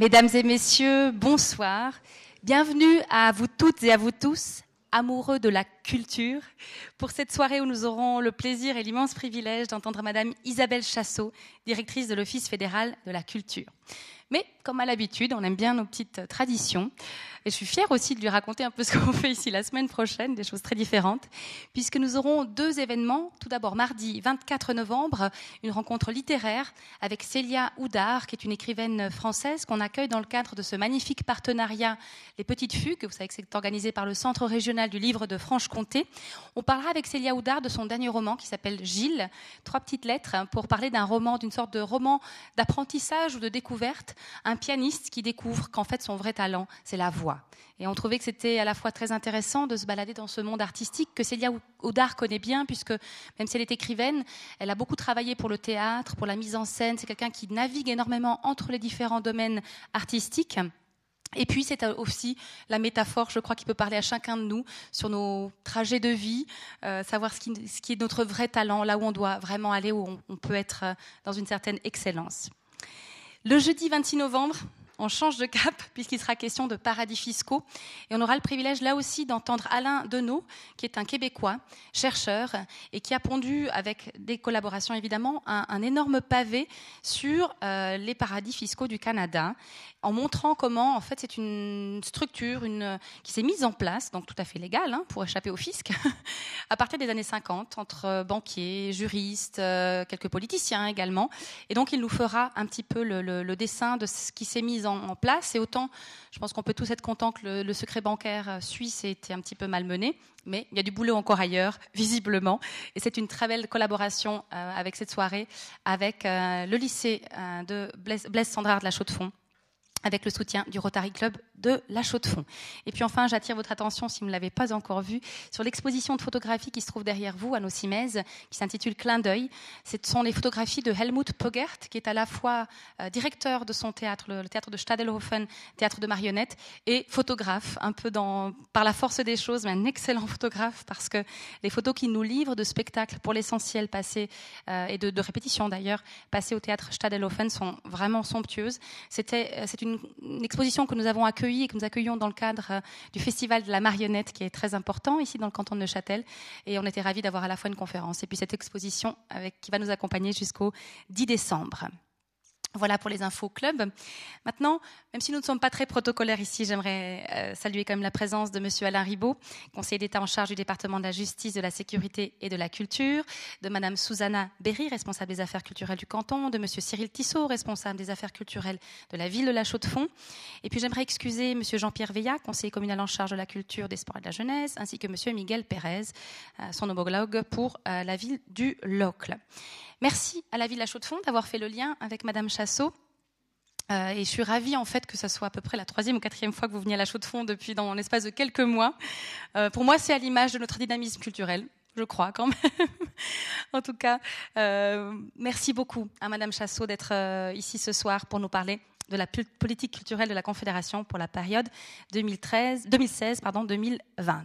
Mesdames et messieurs, bonsoir. Bienvenue à vous toutes et à vous tous, amoureux de la culture, pour cette soirée où nous aurons le plaisir et l'immense privilège d'entendre Madame Isabelle Chassot, directrice de l'Office fédéral de la culture. Mais comme à l'habitude, on aime bien nos petites traditions. Et je suis fière aussi de lui raconter un peu ce qu'on fait ici la semaine prochaine, des choses très différentes, puisque nous aurons deux événements. Tout d'abord, mardi 24 novembre, une rencontre littéraire avec Célia Houdard, qui est une écrivaine française qu'on accueille dans le cadre de ce magnifique partenariat Les Petites Fugues. Vous savez que c'est organisé par le Centre régional du livre de Franche-Comté. On parlera avec Célia Houdard de son dernier roman qui s'appelle Gilles. Trois petites lettres pour parler d'un roman, d'une sorte de roman d'apprentissage ou de découverte. Un pianiste qui découvre qu'en fait son vrai talent, c'est la voix et on trouvait que c'était à la fois très intéressant de se balader dans ce monde artistique que Célia Audard connaît bien, puisque même si elle est écrivaine, elle a beaucoup travaillé pour le théâtre, pour la mise en scène. C'est quelqu'un qui navigue énormément entre les différents domaines artistiques. Et puis c'est aussi la métaphore, je crois, qui peut parler à chacun de nous sur nos trajets de vie, euh, savoir ce qui, est notre vrai talent, là où on doit vraiment aller, où on, on peut être euh, dans une certaine excellence. Le jeudi 26 novembre, on change de cap puisqu'il sera question de paradis fiscaux. Et on aura le privilège là aussi d'entendre Alain Deneau, qui est un Québécois, chercheur, et qui a pondu, avec des collaborations évidemment, un, énorme pavé sur euh, les paradis fiscaux du Canada, en montrant comment, en fait, c'est une structure qui s'est mise en place, donc tout à fait légale, hein, pour échapper au fisc, à partir des années 50, entre banquiers, juristes, euh, quelques politiciens également. Et donc, il nous fera un petit peu le, le dessin de ce qui s'est mis en en, place. Et autant, je pense qu'on peut tous être contents que le, secret bancaire euh, suisse ait été un petit peu malmené, mais il y a du boulot encore ailleurs, visiblement. Et c'est une très belle collaboration euh, avec cette soirée, avec euh, le lycée de Blaise, Blaise Sandrard de la Chaux-de-Fonds avec le soutien du Rotary Club de La Chaux-de-Fonds. Et puis enfin, j'attire votre attention, si vous ne l'avez pas encore vu, sur l'exposition de photographies qui se trouve derrière vous, à nos Simèze, qui s'intitule Clin d'œil. Ce sont les photographies de Helmut Pogert, qui est à la fois euh, directeur de son théâtre, le, théâtre de Stadelhofen, théâtre de marionnettes, et photographe, un peu par la force des choses, mais un excellent photographe, parce que les photos qu'il nous livre de spectacles, pour l'essentiel passés, euh, et de, de répétitions d'ailleurs, passées au théâtre Stadelhofen, sont vraiment somptueuses. C'était, euh, c'est une une, exposition que nous avons accueillie et que nous accueillons dans le cadre euh, du Festival de la marionnette qui est très important ici dans le canton de Neuchâtel. Et on était ravis d'avoir à la fois une conférence et puis cette exposition qui va nous accompagner jusqu'au 10 décembre. Voilà pour les infos club. Maintenant, même si nous ne sommes pas très protocolaires ici, j'aimerais euh, saluer quand même la présence de Monsieur Alain Ribaud, conseiller d'État en charge du département de la justice, de la sécurité et de la culture, de Madame Susanna Berry, responsable des affaires culturelles du canton, de Monsieur Cyril Tissot, responsable des affaires culturelles de la ville de La Chaux-de-Fonds. Et puis j'aimerais excuser Monsieur Jean-Pierre Veillat, conseiller communal en charge de la culture, des sports et de la jeunesse, ainsi que Monsieur Miguel Pérez, euh, son homologue pour euh, la ville du Locle. Merci à la ville de La Chaux-de-Fonds d'avoir fait le lien avec Madame Chassot. Euh, et je suis ravie en fait que ce soit à peu près la troisième ou quatrième fois que vous veniez à La Chaux-de-Fonds depuis dans l'espace de quelques mois. Euh, pour moi, c'est à l'image de notre dynamisme culturel, je crois quand même. en tout cas, euh, merci beaucoup à Madame Chassot d'être ici ce soir pour nous parler de la politique culturelle de la Confédération pour la période 2013, 2016 pardon 2020.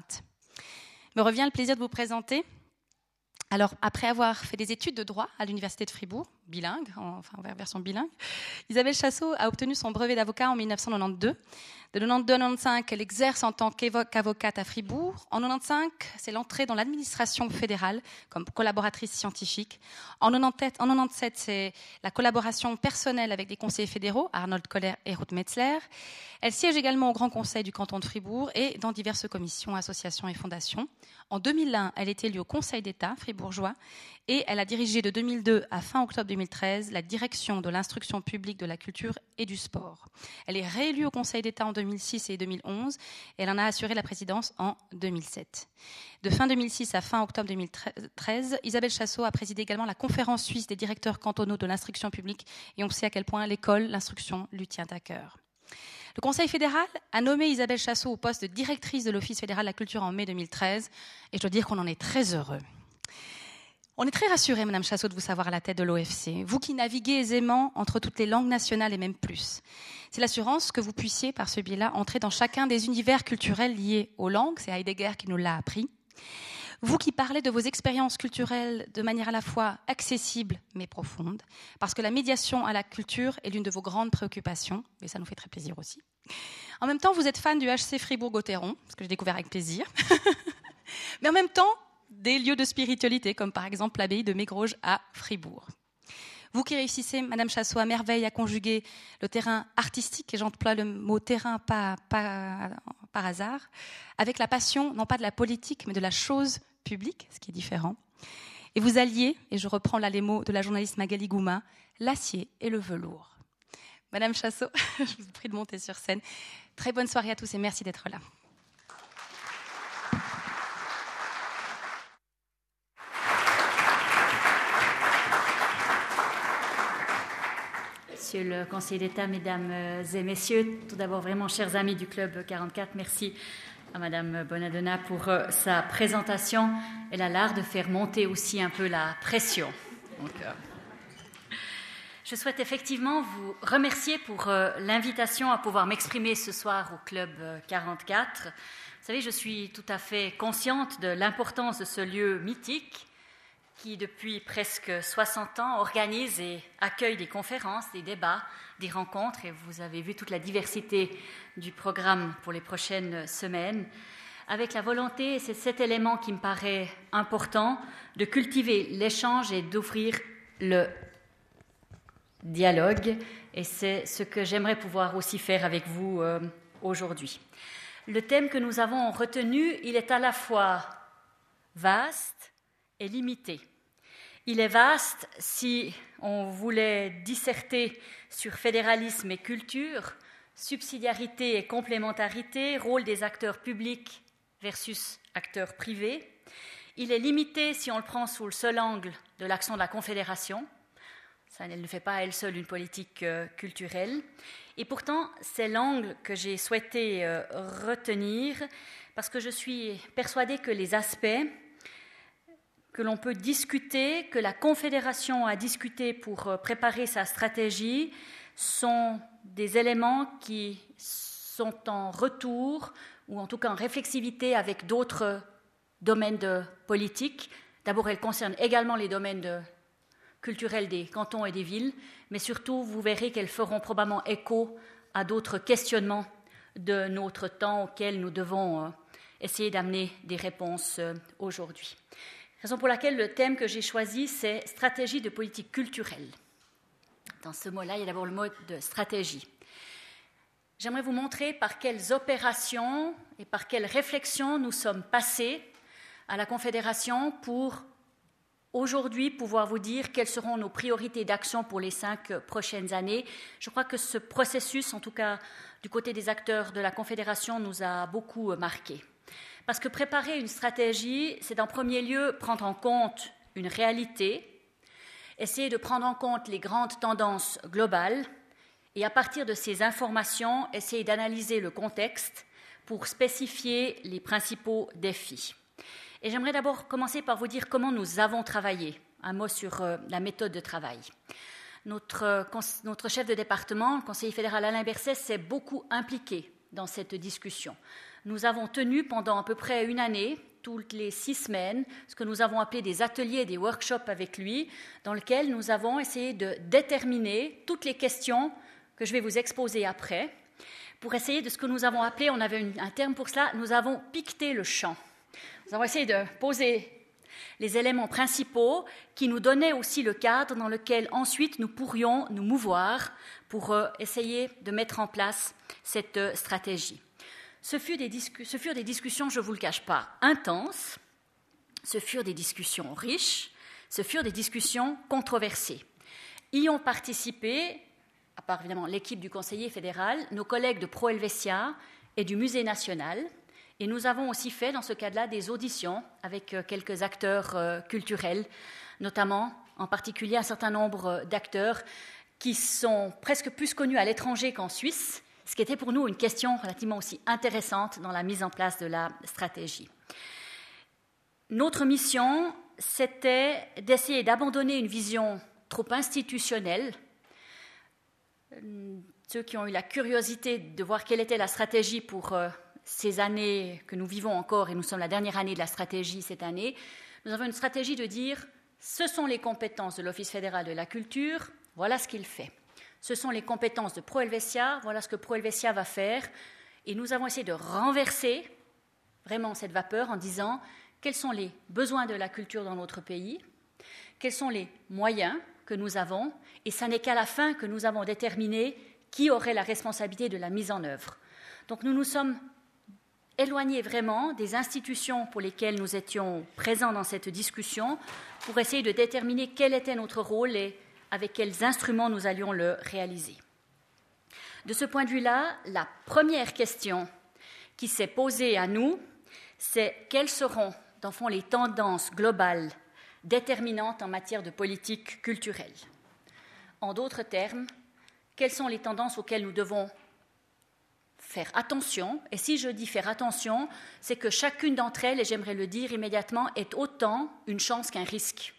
Me revient le plaisir de vous présenter alors, après avoir fait des études de droit à l'Université de Fribourg, bilingue, enfin version bilingue, Isabelle Chassot a obtenu son brevet d'avocat en 1992. De 92 à 95, elle exerce en tant qu'avocate à Fribourg. En 95, c'est l'entrée dans l'administration fédérale comme collaboratrice scientifique. En 97, en 97 c'est la collaboration personnelle avec des conseillers fédéraux, Arnold Koller et Ruth Metzler. Elle siège également au Grand Conseil du canton de Fribourg et dans diverses commissions, associations et fondations. En 2001, elle est élue au Conseil d'État fribourgeois et elle a dirigé de 2002 à fin octobre 2013 la direction de l'instruction publique de la culture et du sport. Elle est réélue au Conseil d'État en 2006 et 2011 et elle en a assuré la présidence en 2007. De fin 2006 à fin octobre 2013, Isabelle Chassot a présidé également la conférence suisse des directeurs cantonaux de l'instruction publique et on sait à quel point l'école, l'instruction lui tient à cœur. Le Conseil fédéral a nommé Isabelle Chassot au poste de directrice de l'Office fédéral de la culture en mai 2013 et je dois dire qu'on en est très heureux. On est très rassuré, Madame Chassot, de vous savoir à la tête de l'OFC, vous qui naviguez aisément entre toutes les langues nationales et même plus. C'est l'assurance que vous puissiez, par ce biais-là, entrer dans chacun des univers culturels liés aux langues. C'est Heidegger qui nous l'a appris. Vous qui parlez de vos expériences culturelles de manière à la fois accessible mais profonde, parce que la médiation à la culture est l'une de vos grandes préoccupations, et ça nous fait très plaisir aussi. En même temps, vous êtes fan du HC Fribourg-Gotteron, ce que j'ai découvert avec plaisir. mais en même temps, des lieux de spiritualité, comme par exemple l'abbaye de Mégroge à Fribourg. Vous qui réussissez, Madame Chassot, à merveille à conjuguer le terrain artistique, et j'emploie le mot terrain pas, par hasard, avec la passion, non pas de la politique, mais de la chose publique, ce qui est différent. Et vous alliez, et je reprends là les mots de la journaliste Magali Gouma, l'acier et le velours. Madame Chassot, je vous prie de monter sur scène. Très bonne soirée à tous et merci d'être là. Monsieur le Conseil d'État, Mesdames et Messieurs, tout d'abord vraiment chers amis du Club 44, merci à Madame Bonadonna pour euh, sa présentation. Elle a l'art de faire monter aussi un peu la pression. Euh, je souhaite effectivement vous remercier pour euh, l'invitation à pouvoir m'exprimer ce soir au Club 44. Vous savez, je suis tout à fait consciente de l'importance de ce lieu mythique qui, depuis presque 60 ans, organise et accueille des conférences, des débats, des rencontres, et vous avez vu toute la diversité du programme pour les prochaines semaines, avec la volonté, et c'est cet élément qui me paraît important, de cultiver l'échange et d'offrir le dialogue, et c'est ce que j'aimerais pouvoir aussi faire avec vous euh, aujourd'hui. Le thème que nous avons retenu, il est à la fois vaste, est limité. Il est vaste si on voulait disserter sur fédéralisme et culture, subsidiarité et complémentarité, rôle des acteurs publics versus acteurs privés. Il est limité si on le prend sous le seul angle de l'action de la Confédération. Ça, elle ne fait pas à elle seule une politique euh, culturelle. Et pourtant, c'est l'angle que j'ai souhaité euh, retenir parce que je suis persuadée que les aspects que l'on peut discuter, que la Confédération a discuté pour euh, préparer sa stratégie, sont des éléments qui sont en retour, ou en tout cas en réflexivité avec d'autres domaines de politique. D'abord, elles concernent également les domaines culturels des cantons et des villes, mais surtout, vous verrez qu'elles feront probablement écho à d'autres questionnements de notre temps auxquels nous devons euh, essayer d'amener des réponses euh, aujourd'hui. Raison pour laquelle le thème que j'ai choisi, c'est stratégie de politique culturelle. Dans ce mot-là, il y a d'abord le mot de stratégie. J'aimerais vous montrer par quelles opérations et par quelles réflexions nous sommes passés à la Confédération pour aujourd'hui pouvoir vous dire quelles seront nos priorités d'action pour les cinq prochaines années. Je crois que ce processus, en tout cas du côté des acteurs de la Confédération, nous a beaucoup marqués. Parce que préparer une stratégie, c'est en premier lieu prendre en compte une réalité, essayer de prendre en compte les grandes tendances globales et à partir de ces informations, essayer d'analyser le contexte pour spécifier les principaux défis. Et j'aimerais d'abord commencer par vous dire comment nous avons travaillé. Un mot sur euh, la méthode de travail. Notre, euh, notre chef de département, le conseiller fédéral Alain Berset, s'est beaucoup impliqué dans cette discussion. Nous avons tenu pendant à peu près une année, toutes les six semaines, ce que nous avons appelé des ateliers, des workshops avec lui, dans lesquels nous avons essayé de déterminer toutes les questions que je vais vous exposer après, pour essayer de ce que nous avons appelé, on avait un terme pour cela, nous avons piqueté le champ. Nous avons essayé de poser les éléments principaux qui nous donnaient aussi le cadre dans lequel ensuite nous pourrions nous mouvoir pour euh, essayer de mettre en place cette euh, stratégie. Ce, furent des, discussions, je ne vous le cache pas, intenses, ce furent des discussions riches, ce furent des discussions controversées. Y ont participé, à part évidemment l'équipe du conseiller fédéral, nos collègues de Pro Helvetia et du Musée national, et nous avons aussi fait dans ce cadre-là des auditions avec euh, quelques acteurs euh, culturels, notamment en particulier un certain nombre d'acteurs qui sont presque plus connus à l'étranger qu'en Suisse, ce qui était pour nous une question relativement aussi intéressante dans la mise en place de la stratégie. Notre mission, c'était d'essayer d'abandonner une vision trop institutionnelle. Ceux qui ont eu la curiosité de voir quelle était la stratégie pour euh, ces années que nous vivons encore, et nous sommes la dernière année de la stratégie cette année, nous avons une stratégie de dire ce sont les compétences de l'Office fédéral de la culture, voilà ce qu'il fait. Ce sont les compétences de Pro Helvetia, voilà ce que Pro Helvetia va faire. Et nous avons essayé de renverser vraiment cette vapeur en disant quels sont les besoins de la culture dans notre pays, quels sont les moyens que nous avons, et ce n'est qu'à la fin que nous avons déterminé qui aurait la responsabilité de la mise en œuvre. Donc nous nous sommes éloignés vraiment des institutions pour lesquelles nous étions présents dans cette discussion pour essayer de déterminer quel était notre rôle et avec quels instruments nous allions le réaliser. De ce point de vue-là, la première question qui s'est posée à nous, c'est quelles seront, dans le fond, les tendances globales déterminantes en matière de politique culturelle? En d'autres termes, quelles sont les tendances auxquelles nous devons faire attention? Et si je dis faire attention, c'est que chacune d'entre elles, et j'aimerais le dire immédiatement, est autant une chance qu'un risque.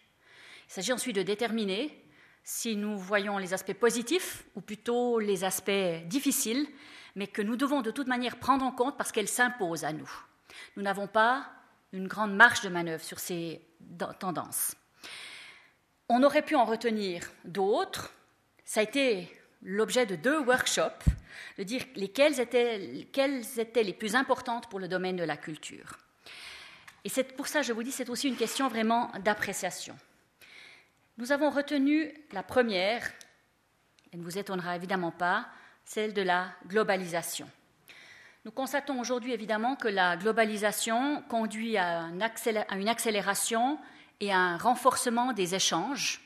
Il s'agit ensuite de déterminer si nous voyons les aspects positifs ou plutôt les aspects difficiles, mais que nous devons de toute manière prendre en compte parce qu'elles s'imposent à nous. Nous n'avons pas une grande marge de manœuvre sur ces tendances. On aurait pu en retenir d'autres. Ça a été l'objet de deux workshops, de dire lesquels étaient, quelles étaient les plus importantes pour le domaine de la culture. Et pour ça, je vous dis, c'est aussi une question vraiment d'appréciation. Nous avons retenu la première, elle ne vous étonnera évidemment pas, celle de la globalisation. Nous constatons aujourd'hui évidemment que la globalisation conduit à, une accélération et à un renforcement des échanges,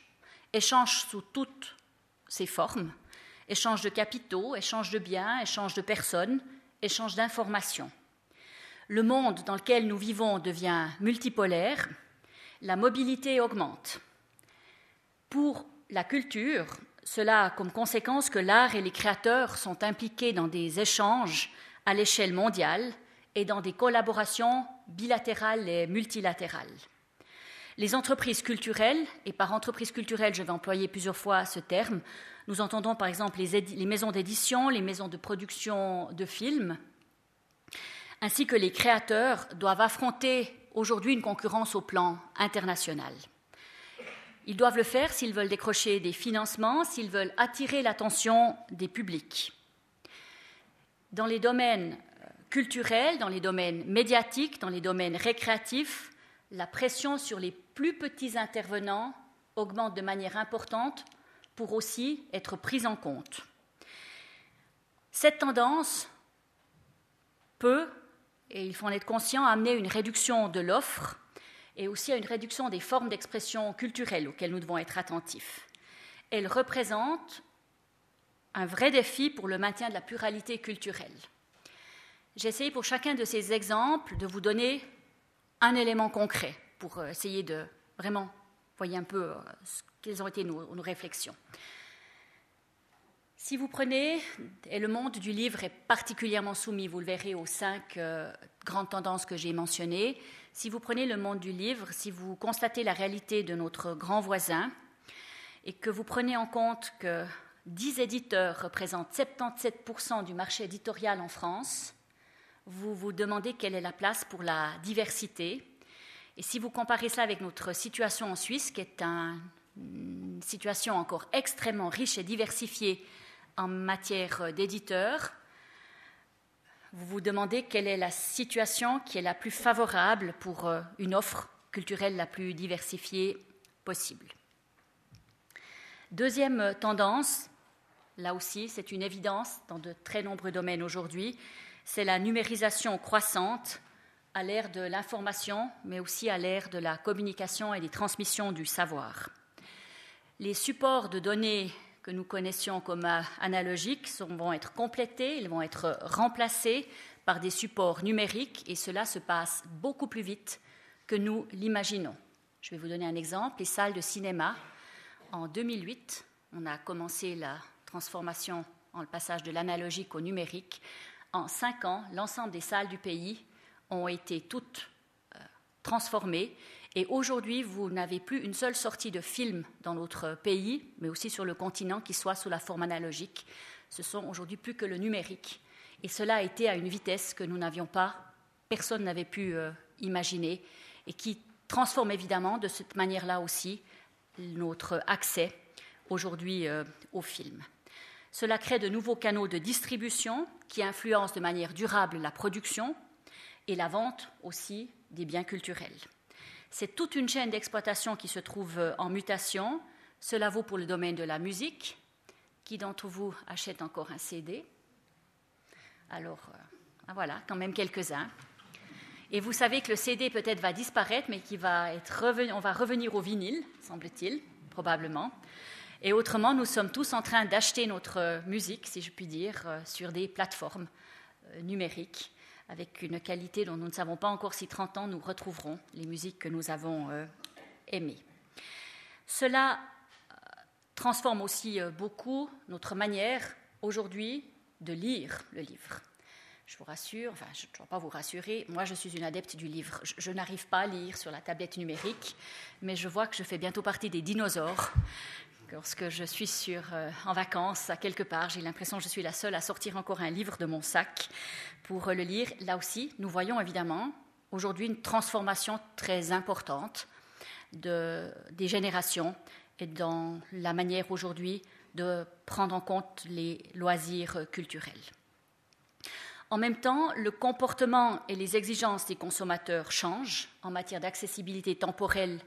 échanges sous toutes ses formes, échange de capitaux, échange de biens, échange de personnes, échange d'informations. Le monde dans lequel nous vivons devient multipolaire, la mobilité augmente. Pour la culture, cela a comme conséquence que l'art et les créateurs sont impliqués dans des échanges à l'échelle mondiale et dans des collaborations bilatérales et multilatérales. Les entreprises culturelles, et par entreprises culturelles je vais employer plusieurs fois ce terme, nous entendons par exemple les, maisons d'édition, les maisons de production de films, ainsi que les créateurs doivent affronter aujourd'hui une concurrence au plan international. Ils doivent le faire s'ils veulent décrocher des financements, s'ils veulent attirer l'attention des publics. Dans les domaines euh, culturels, dans les domaines médiatiques, dans les domaines récréatifs, la pression sur les plus petits intervenants augmente de manière importante pour aussi être prise en compte. Cette tendance peut, et il faut en être conscient, amener une réduction de l'offre et aussi à une réduction des formes d'expression culturelles auxquelles nous devons être attentifs. Elle représente un vrai défi pour le maintien de la pluralité culturelle. J'ai essayé pour chacun de ces exemples de vous donner un élément concret pour essayer de vraiment voyez un peu euh, quelles ont été nos, réflexions. Si vous prenez, et le monde du livre est particulièrement soumis, vous le verrez aux cinq euh, grandes tendances que j'ai mentionnées, si vous prenez le monde du livre, si vous constatez la réalité de notre grand voisin, et que vous prenez en compte que 10 éditeurs représentent 77% du marché éditorial en France, vous vous demandez quelle est la place pour la diversité, et si vous comparez cela avec notre situation en Suisse, qui est une situation encore extrêmement riche et diversifiée en matière d'éditeurs, vous vous demandez quelle est la situation qui est la plus favorable pour euh, une offre culturelle la plus diversifiée possible. Deuxième tendance, là aussi c'est une évidence dans de très nombreux domaines aujourd'hui, c'est la numérisation croissante à l'ère de l'information, mais aussi à l'ère de la communication et des transmissions du savoir. Les supports de données que nous connaissions comme analogiques vont être complétés, ils vont être remplacés par des supports numériques et cela se passe beaucoup plus vite que nous l'imaginons. Je vais vous donner un exemple. Les salles de cinéma, en 2008, on a commencé la transformation en le passage de l'analogique au numérique. En cinq ans, l'ensemble des salles du pays ont été toutes euh, transformées. Et aujourd'hui, vous n'avez plus une seule sortie de film dans notre pays, mais aussi sur le continent, qui soit sous la forme analogique. Ce sont aujourd'hui plus que le numérique. Et cela a été à une vitesse que nous n'avions pas, personne n'avait pu euh, imaginer, et qui transforme évidemment de cette manière-là aussi notre accès aujourd'hui euh, au film. Cela crée de nouveaux canaux de distribution qui influencent de manière durable la production et la vente aussi des biens culturels. C'est toute une chaîne d'exploitation qui se trouve euh, en mutation. Cela vaut pour le domaine de la musique. Qui d'entre vous achète encore un CD Alors, euh, ah, voilà, quand même quelques-uns. Et vous savez que le CD peut-être va disparaître, mais qu'on va, être on va revenir au vinyle, semble-t-il, probablement. Et autrement, nous sommes tous en train d'acheter notre euh, musique, si je puis dire, sur des plateformes numériques avec une qualité dont nous ne savons pas encore si 30 ans nous retrouverons les musiques que nous avons euh, aimées. Cela euh, transforme aussi euh, beaucoup notre manière aujourd'hui de lire le livre. Je vous rassure, enfin je ne dois pas vous rassurer, moi je suis une adepte du livre. je n'arrive pas à lire sur la tablette numérique, mais je vois que je fais bientôt partie des dinosaures Lorsque je suis euh, en vacances à quelque part, j'ai l'impression que je suis la seule à sortir encore un livre de mon sac pour le lire. Là aussi, nous voyons évidemment aujourd'hui une transformation très importante de, des générations et dans la manière aujourd'hui de prendre en compte les loisirs culturels. En même temps, le comportement et les exigences des consommateurs changent en matière d'accessibilité temporelle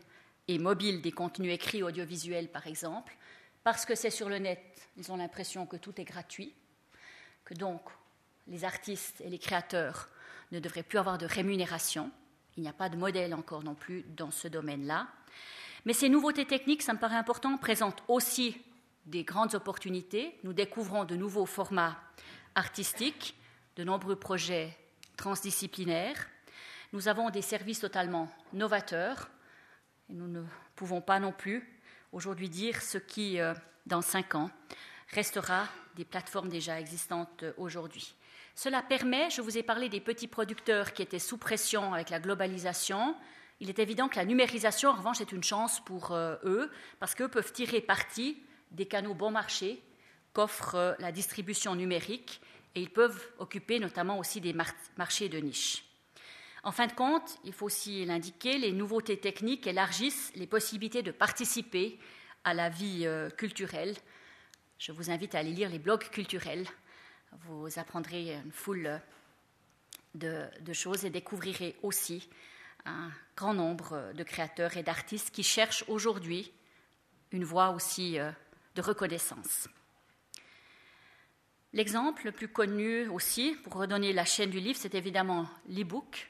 et mobile des contenus écrits audiovisuels, par exemple, parce que c'est sur le net, ils ont l'impression que tout est gratuit, que donc les artistes et les créateurs ne devraient plus avoir de rémunération. Il n'y a pas de modèle encore non plus dans ce domaine-là. Mais ces nouveautés techniques, ça me paraît important, présentent aussi des grandes opportunités. Nous découvrons de nouveaux formats artistiques, de nombreux projets transdisciplinaires. Nous avons des services totalement novateurs nous ne pouvons pas non plus aujourd'hui dire ce qui, euh, dans cinq ans, restera des plateformes déjà existantes euh, aujourd'hui. Cela permet, je vous ai parlé des petits producteurs qui étaient sous pression avec la globalisation. Il est évident que la numérisation, en revanche, est une chance pour euh, eux, parce qu'eux peuvent tirer parti des canaux bon marché qu'offre la distribution numérique, et ils peuvent occuper notamment aussi des marchés de niche. En fin de compte, il faut aussi l'indiquer, les nouveautés techniques élargissent les possibilités de participer à la vie euh, culturelle. Je vous invite à aller lire les blogs culturels. Vous apprendrez une foule de, choses et découvrirez aussi un grand nombre de créateurs et d'artistes qui cherchent aujourd'hui une voie aussi euh, de reconnaissance. L'exemple le plus connu aussi, pour redonner la chaîne du livre, c'est évidemment l'e-book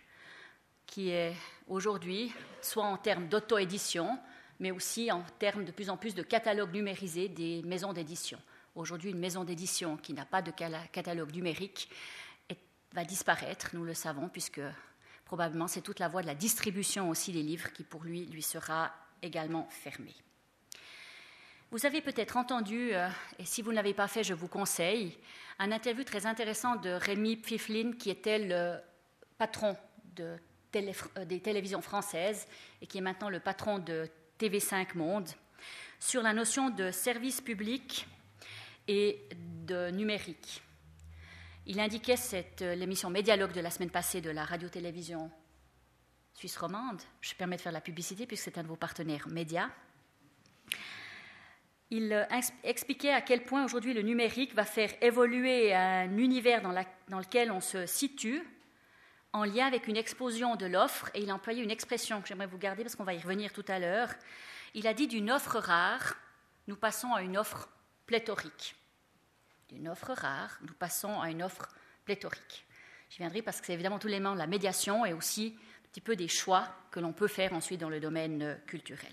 qui est aujourd'hui, soit en termes d'auto-édition, mais aussi en termes de plus en plus de catalogues numérisés des maisons d'édition. Aujourd'hui, une maison d'édition qui n'a pas de catalogue numérique va disparaître, nous le savons, puisque probablement c'est toute la voie de la distribution aussi des livres qui, pour lui, lui sera également fermée. Vous avez peut-être entendu, euh, et si vous ne l'avez pas fait, je vous conseille, un interview très intéressant de Rémi Pfiflin, qui était le patron de euh, des télévisions françaises et qui est maintenant le patron de TV5 Monde, sur la notion de service public et de numérique. Il indiquait cette, euh, l'émission Médialogue de la semaine passée de la radio-télévision suisse romande. Je permets de faire la publicité puisque c'est un de vos partenaires médias. Il euh, expliquait à quel point aujourd'hui le numérique va faire évoluer un univers dans, dans lequel on se situe en lien avec une explosion de l'offre, et il a employé une expression que j'aimerais vous garder parce qu'on va y revenir tout à l'heure. Il a dit d'une offre rare, nous passons à une offre pléthorique. D'une offre rare, nous passons à une offre pléthorique. J'y viendrai parce que c'est évidemment tous les éléments de la médiation et aussi un petit peu des choix que l'on peut faire ensuite dans le domaine euh, culturel.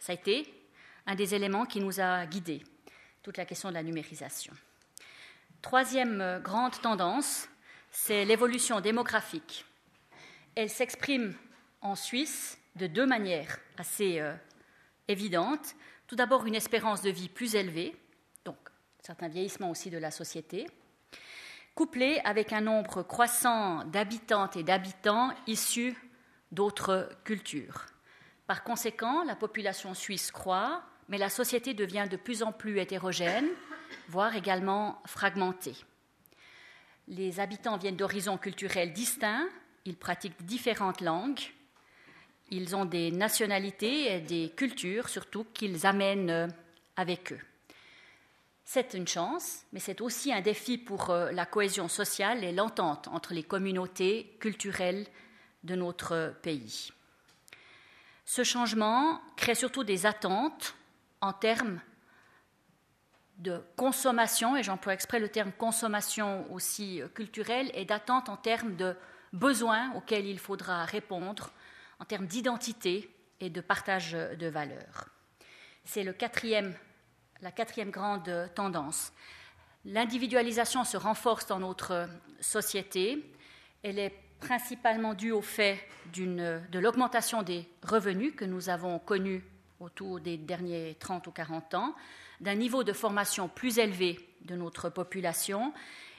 Ça a été un des éléments qui nous a guidés, toute la question de la numérisation. Troisième euh, grande tendance, c'est l'évolution démographique. Elle s'exprime en Suisse de deux manières assez euh, évidentes. Tout d'abord, une espérance de vie plus élevée, donc certains vieillissements aussi de la société, couplée avec un nombre croissant d'habitantes et d'habitants issus d'autres cultures. Par conséquent, la population suisse croît, mais la société devient de plus en plus hétérogène, voire également fragmentée Les habitants viennent d'horizons culturels distincts, ils pratiquent différentes langues, ils ont des nationalités et des cultures surtout qu'ils amènent euh, avec eux. C'est une chance, mais c'est aussi un défi pour euh, la cohésion sociale et l'entente entre les communautés culturelles de notre pays. Ce changement crée surtout des attentes en termes de consommation, et j'emploie exprès le terme consommation aussi euh, culturelle, et d'attentes en termes de besoins auxquels il faudra répondre, en termes d'identité et de partage de valeurs. C'est quatrième la quatrième grande tendance. L'individualisation se renforce dans notre société. Elle est principalement due au fait de l'augmentation des revenus que nous avons connus autour des derniers 30 ou 40 ans, d'un niveau de formation plus élevé de notre population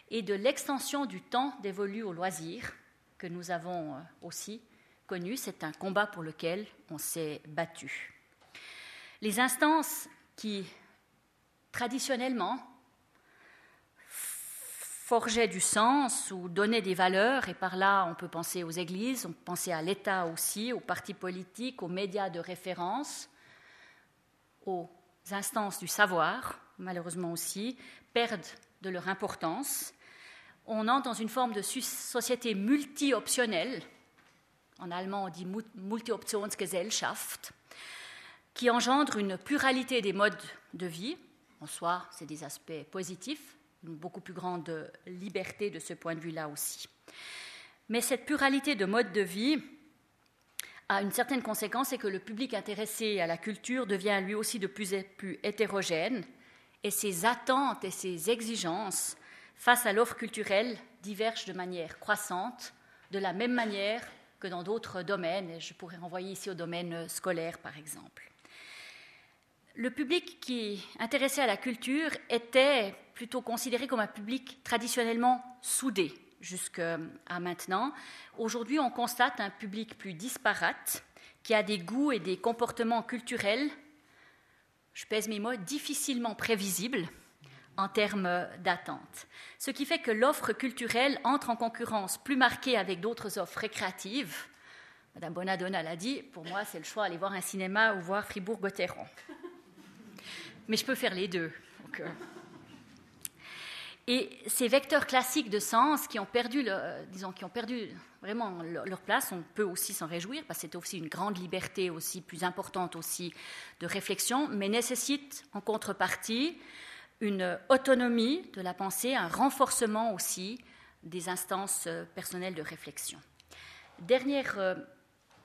et de l'extension du temps dévolu aux loisirs que nous avons aussi connu. C'est un combat pour lequel on s'est battu. Les instances qui traditionnellement, forgeait du sens ou donnait des valeurs, et par là on peut penser aux églises, on peut penser à l'État aussi, aux partis politiques, aux médias de référence, aux instances du savoir, malheureusement aussi, perdent de leur importance. On entre dans une forme de société multi-optionnelle, en allemand on dit Multi-Optionsgesellschaft, qui engendre une pluralité des modes de vie, en soi, c'est des aspects positifs, une beaucoup plus grande liberté de ce point de vue-là aussi. Mais cette pluralité de modes de vie a une certaine conséquence, c'est que le public intéressé à la culture devient lui aussi de plus en plus hétérogène, et ses attentes et ses exigences face à l'offre culturelle divergent de manière croissante, de la même manière que dans d'autres domaines, et je pourrais renvoyer ici au domaine scolaire par exemple. Le public qui intéressé à la culture était plutôt considéré comme un public traditionnellement soudé jusqu'à maintenant. Aujourd'hui, on constate un public plus disparate, qui a des goûts et des comportements culturels, je pèse mes mots, difficilement prévisibles en termes d'attente. Ce qui fait que l'offre culturelle entre en concurrence plus marquée avec d'autres offres récréatives. Madame Bonadonna l'a dit, pour moi, c'est le choix d'aller voir un cinéma ou voir Fribourg-Gotteron mais je peux faire les deux. Euh. Et ces vecteurs classiques de sens qui ont perdu, disons, qui ont perdu vraiment leur, place, on peut aussi s'en réjouir parce que c'est aussi une grande liberté aussi plus importante aussi de réflexion, mais nécessite en contrepartie une autonomie de la pensée, un renforcement aussi des instances euh, personnelles de réflexion. Dernière euh,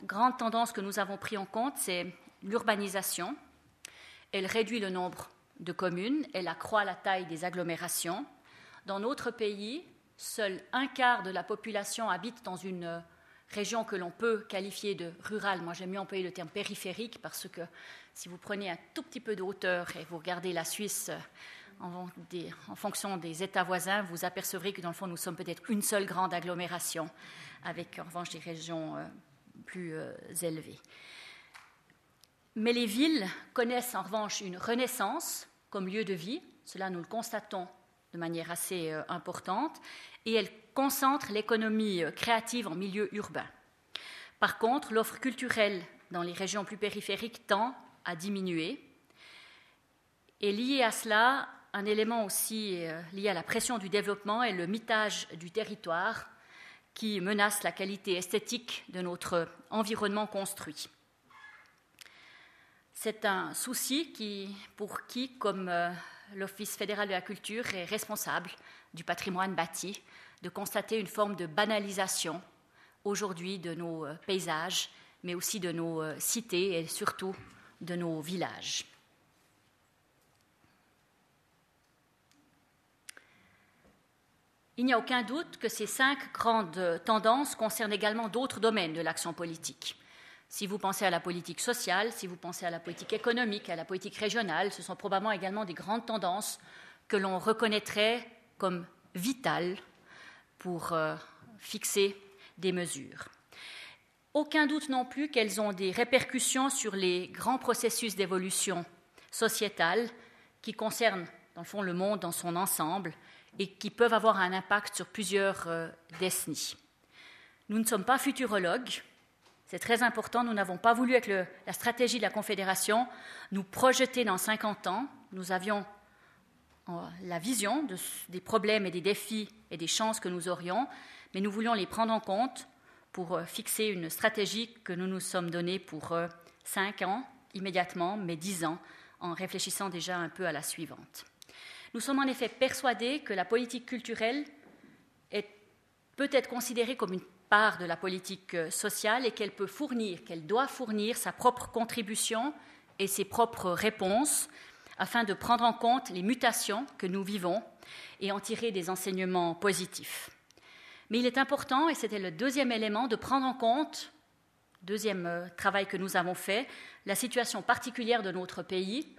grande tendance que nous avons pris en compte, c'est l'urbanisation elle réduit le nombre de communes, elle accroît la taille des agglomérations. Dans notre pays, seul un quart de la population habite dans une région que l'on peut qualifier de rurale. Moi, j'aime mieux employer le terme périphérique parce que si vous prenez un tout petit peu de hauteur et vous regardez la Suisse en, fonction des États voisins, vous apercevrez que dans le fond, nous sommes peut-être une seule grande agglomération avec en revanche des régions euh, plus euh, élevées. Mais les villes connaissent en revanche une renaissance comme lieu de vie, cela nous le constatons de manière assez euh, importante, et elles concentrent l'économie euh, créative en milieu urbain. Par contre, l'offre culturelle dans les régions plus périphériques tend à diminuer. Et lié à cela, un élément aussi euh, lié à la pression du développement est le mitage du territoire qui menace la qualité esthétique de notre environnement construit. C'est un souci pour qui, comme l'Office fédéral de la culture, est responsable du patrimoine bâti, de constater une forme de banalisation aujourd'hui de nos euh, paysages, mais aussi de nos euh, cités et surtout de nos villages. Il n'y a aucun doute que ces cinq grandes tendances concernent également d'autres domaines de l'action politique. Si vous pensez à la politique sociale, si vous pensez à la politique économique, à la politique régionale, ce sont probablement également des grandes tendances que l'on reconnaîtrait comme vitales pour euh, fixer des mesures. Aucun doute non plus qu'elles ont des répercussions sur les grands processus d'évolution sociétale qui concernent, dans le fond, le monde dans son ensemble et qui peuvent avoir un impact sur plusieurs euh, décennies. Nous ne sommes pas futurologues, c'est très important, nous n'avons pas voulu, avec la stratégie de la Confédération, nous projeter dans 50 ans. Nous avions la vision des problèmes et des défis et des chances que nous aurions, mais nous voulions les prendre en compte pour euh, fixer une stratégie que nous nous sommes donnée pour euh, cinq ans immédiatement, mais dix ans, en réfléchissant déjà un peu à la suivante. Nous sommes en effet persuadés que la politique culturelle peut être considérée comme une part de la politique euh, sociale et qu'elle peut fournir, qu'elle doit fournir sa propre contribution et ses propres réponses afin de prendre en compte les mutations que nous vivons et en tirer des enseignements positifs. Mais il est important, et c'était le deuxième élément, de prendre en compte, deuxième euh, travail que nous avons fait, la situation particulière de notre pays,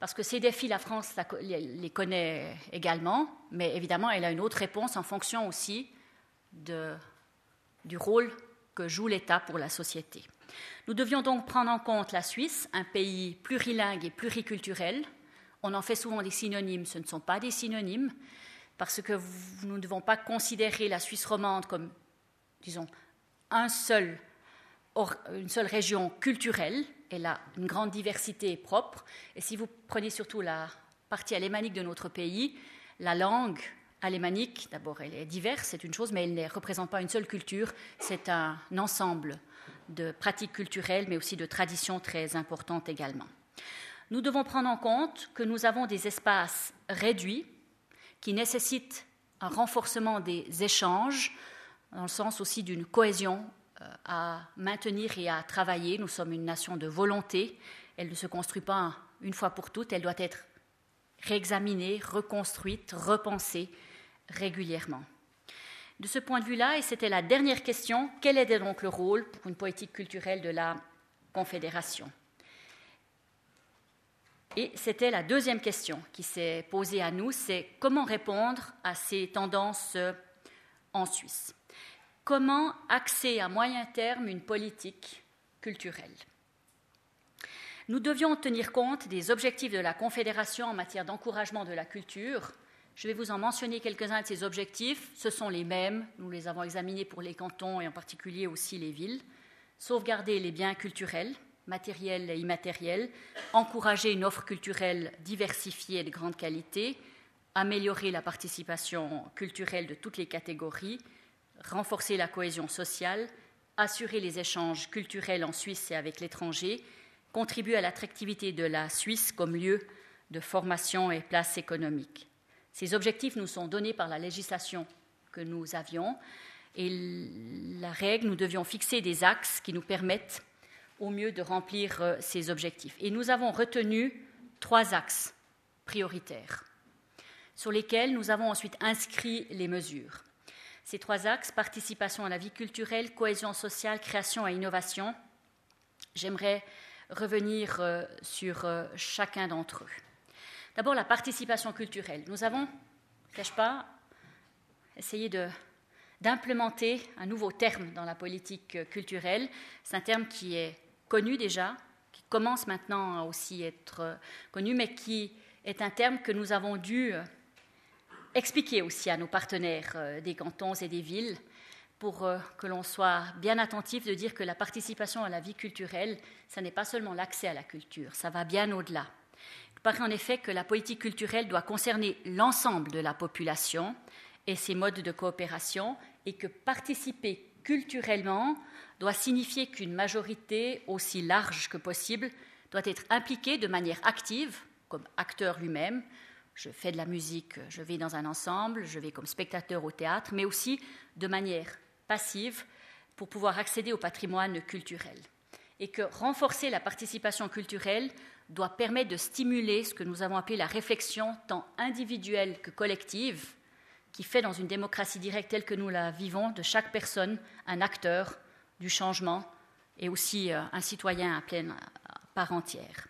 parce que ces défis, la France les connaît également, mais évidemment, elle a une autre réponse en fonction aussi du rôle que joue l'État pour la société. Nous devions donc prendre en compte la Suisse, un pays plurilingue et pluriculturel. On en fait souvent des synonymes, ce ne sont pas des synonymes, parce que nous ne devons pas considérer la Suisse romande comme, disons, une seule région culturelle. Elle a une grande diversité propre. Et si vous prenez surtout la partie alémanique de notre pays, la langue alémanique, d'abord, elle est diverse, c'est une chose, mais elle ne représente pas une seule culture, c'est un ensemble de pratiques culturelles, mais aussi de traditions très importantes également. Nous devons prendre en compte que nous avons des espaces réduits qui nécessitent un renforcement des échanges, dans le sens aussi d'une cohésion euh, à maintenir et à travailler. Nous sommes une nation de volonté. Elle ne se construit pas une fois pour toutes, elle doit être réexaminée, reconstruite, repensée régulièrement. De ce point de vue-là, et c'était la dernière question, quel était donc le rôle pour une politique culturelle de la Confédération? Et c'était la deuxième question qui s'est posée à nous, c'est comment répondre à ces tendances en Suisse? Comment axer à moyen terme une politique culturelle? Nous devions tenir compte des objectifs de la Confédération en matière d'encouragement de la culture, je vais vous en mentionner quelques-uns de ces objectifs. Ce sont les mêmes, nous les avons examinés pour les cantons et en particulier aussi les villes. Sauvegarder les biens culturels, matériels et immatériels, encourager une offre culturelle diversifiée et de grande qualité, améliorer la participation culturelle de toutes les catégories, renforcer la cohésion sociale, assurer les échanges culturels en Suisse et avec l'étranger, contribuer à l'attractivité de la Suisse comme lieu de formation et place économique. Ces objectifs nous sont donnés par la législation que nous avions et la règle, nous devions fixer des axes qui nous permettent au mieux de remplir euh, ces objectifs. Et nous avons retenu trois axes prioritaires sur lesquels nous avons ensuite inscrit les mesures. Ces trois axes, participation à la vie culturelle, cohésion sociale, création et innovation, j'aimerais revenir euh, sur euh, chacun d'entre eux. D'abord, la participation culturelle. Nous avons, ne cache pas, essayé d'implémenter un nouveau terme dans la politique culturelle. C'est un terme qui est connu déjà, qui commence maintenant à aussi être connu, mais qui est un terme que nous avons dû expliquer aussi à nos partenaires euh, des cantons et des villes pour euh, que l'on soit bien attentif de dire que la participation à la vie culturelle, ce n'est pas seulement l'accès à la culture, ça va bien au-delà. Paraît en effet que la politique culturelle doit concerner l'ensemble de la population et ses modes de coopération et que participer culturellement doit signifier qu'une majorité aussi large que possible doit être impliquée de manière active, comme acteur lui-même. Je fais de la musique, je vais dans un ensemble, je vais comme spectateur au théâtre, mais aussi de manière passive pour pouvoir accéder au patrimoine culturel. Et que renforcer la participation culturelle doit permettre de stimuler ce que nous avons appelé la réflexion tant individuelle que collective, qui fait dans une démocratie directe telle que nous la vivons de chaque personne un acteur du changement et aussi euh, un citoyen à pleine part entière.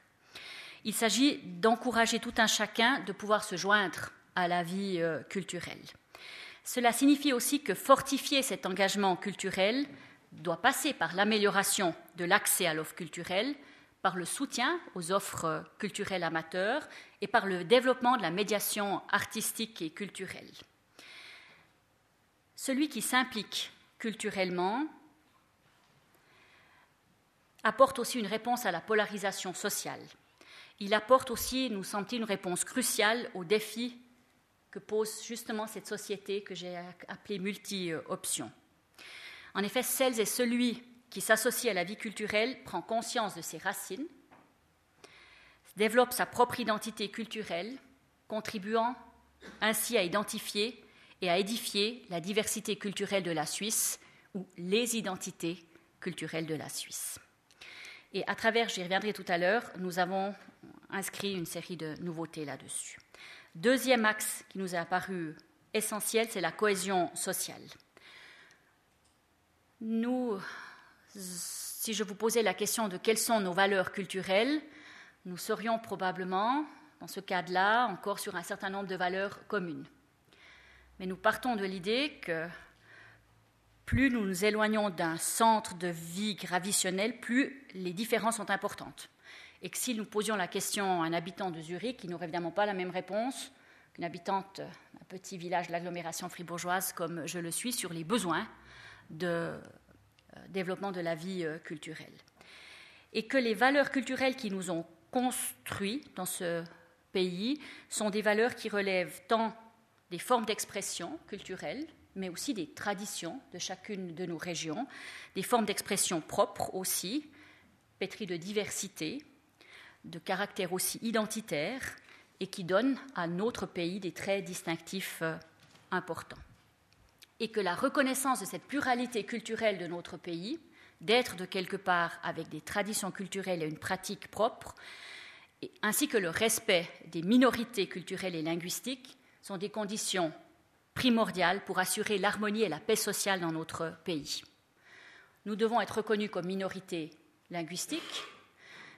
Il s'agit d'encourager tout un chacun de pouvoir se joindre à la vie euh, culturelle. Cela signifie aussi que fortifier cet engagement culturel doit passer par l'amélioration de l'accès à l'offre culturelle, par le soutien aux offres culturelles amateurs et par le développement de la médiation artistique et culturelle. Celui qui s'implique culturellement apporte aussi une réponse à la polarisation sociale. Il apporte aussi, nous semble-t-il, une réponse cruciale aux défis que pose justement cette société que j'ai appelée multi-option. En effet, celles et celui qui s'associe à la vie culturelle prend conscience de ses racines, développe sa propre identité culturelle, contribuant ainsi à identifier et à édifier la diversité culturelle de la Suisse ou les identités culturelles de la Suisse. Et à travers, j'y reviendrai tout à l'heure, nous avons inscrit une série de nouveautés là-dessus. Deuxième axe qui nous est apparu essentiel, c'est la cohésion sociale. Nous, si je vous posais la question de quelles sont nos valeurs culturelles, nous serions probablement, dans ce cadre-là, encore sur un certain nombre de valeurs communes. Mais nous partons de l'idée que plus nous nous éloignons d'un centre de vie gravitionnel, plus les différences sont importantes. Et que si nous posions la question à un habitant de Zurich, il n'aurait évidemment pas la même réponse qu'une habitante d'un petit village de l'agglomération fribourgeoise comme je le suis sur les besoins de euh, développement de la vie euh, culturelle. Et que les valeurs culturelles qui nous ont construits dans ce pays sont des valeurs qui relèvent tant des formes d'expression culturelle, mais aussi des traditions de chacune de nos régions, des formes d'expression propres aussi, pétries de diversité, de caractère aussi identitaire, et qui donnent à notre pays des traits distinctifs euh, importants. Et que la reconnaissance de cette pluralité culturelle de notre pays, d'être de quelque part avec des traditions culturelles et une pratique propre, ainsi que le respect des minorités culturelles et linguistiques, sont des conditions primordial pour assurer l'harmonie et la paix sociale dans notre pays. Nous devons être reconnus comme minorité linguistique.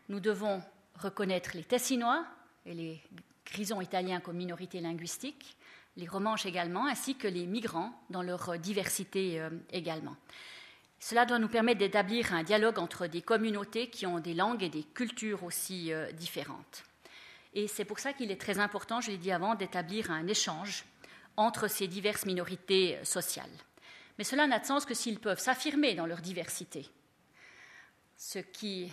Nous devons reconnaître les Tessinois et les Grisons italiens comme minorité linguistique, les Romanches également, ainsi que les migrants dans leur diversité euh, également. Cela doit nous permettre d'établir un dialogue entre des communautés qui ont des langues et des cultures aussi euh, différentes. Et c'est pour ça qu'il est très important, je l'ai dit avant, d'établir un échange entre ces diverses minorités sociales. Mais cela n'a de sens que s'ils peuvent s'affirmer dans leur diversité. Ce qui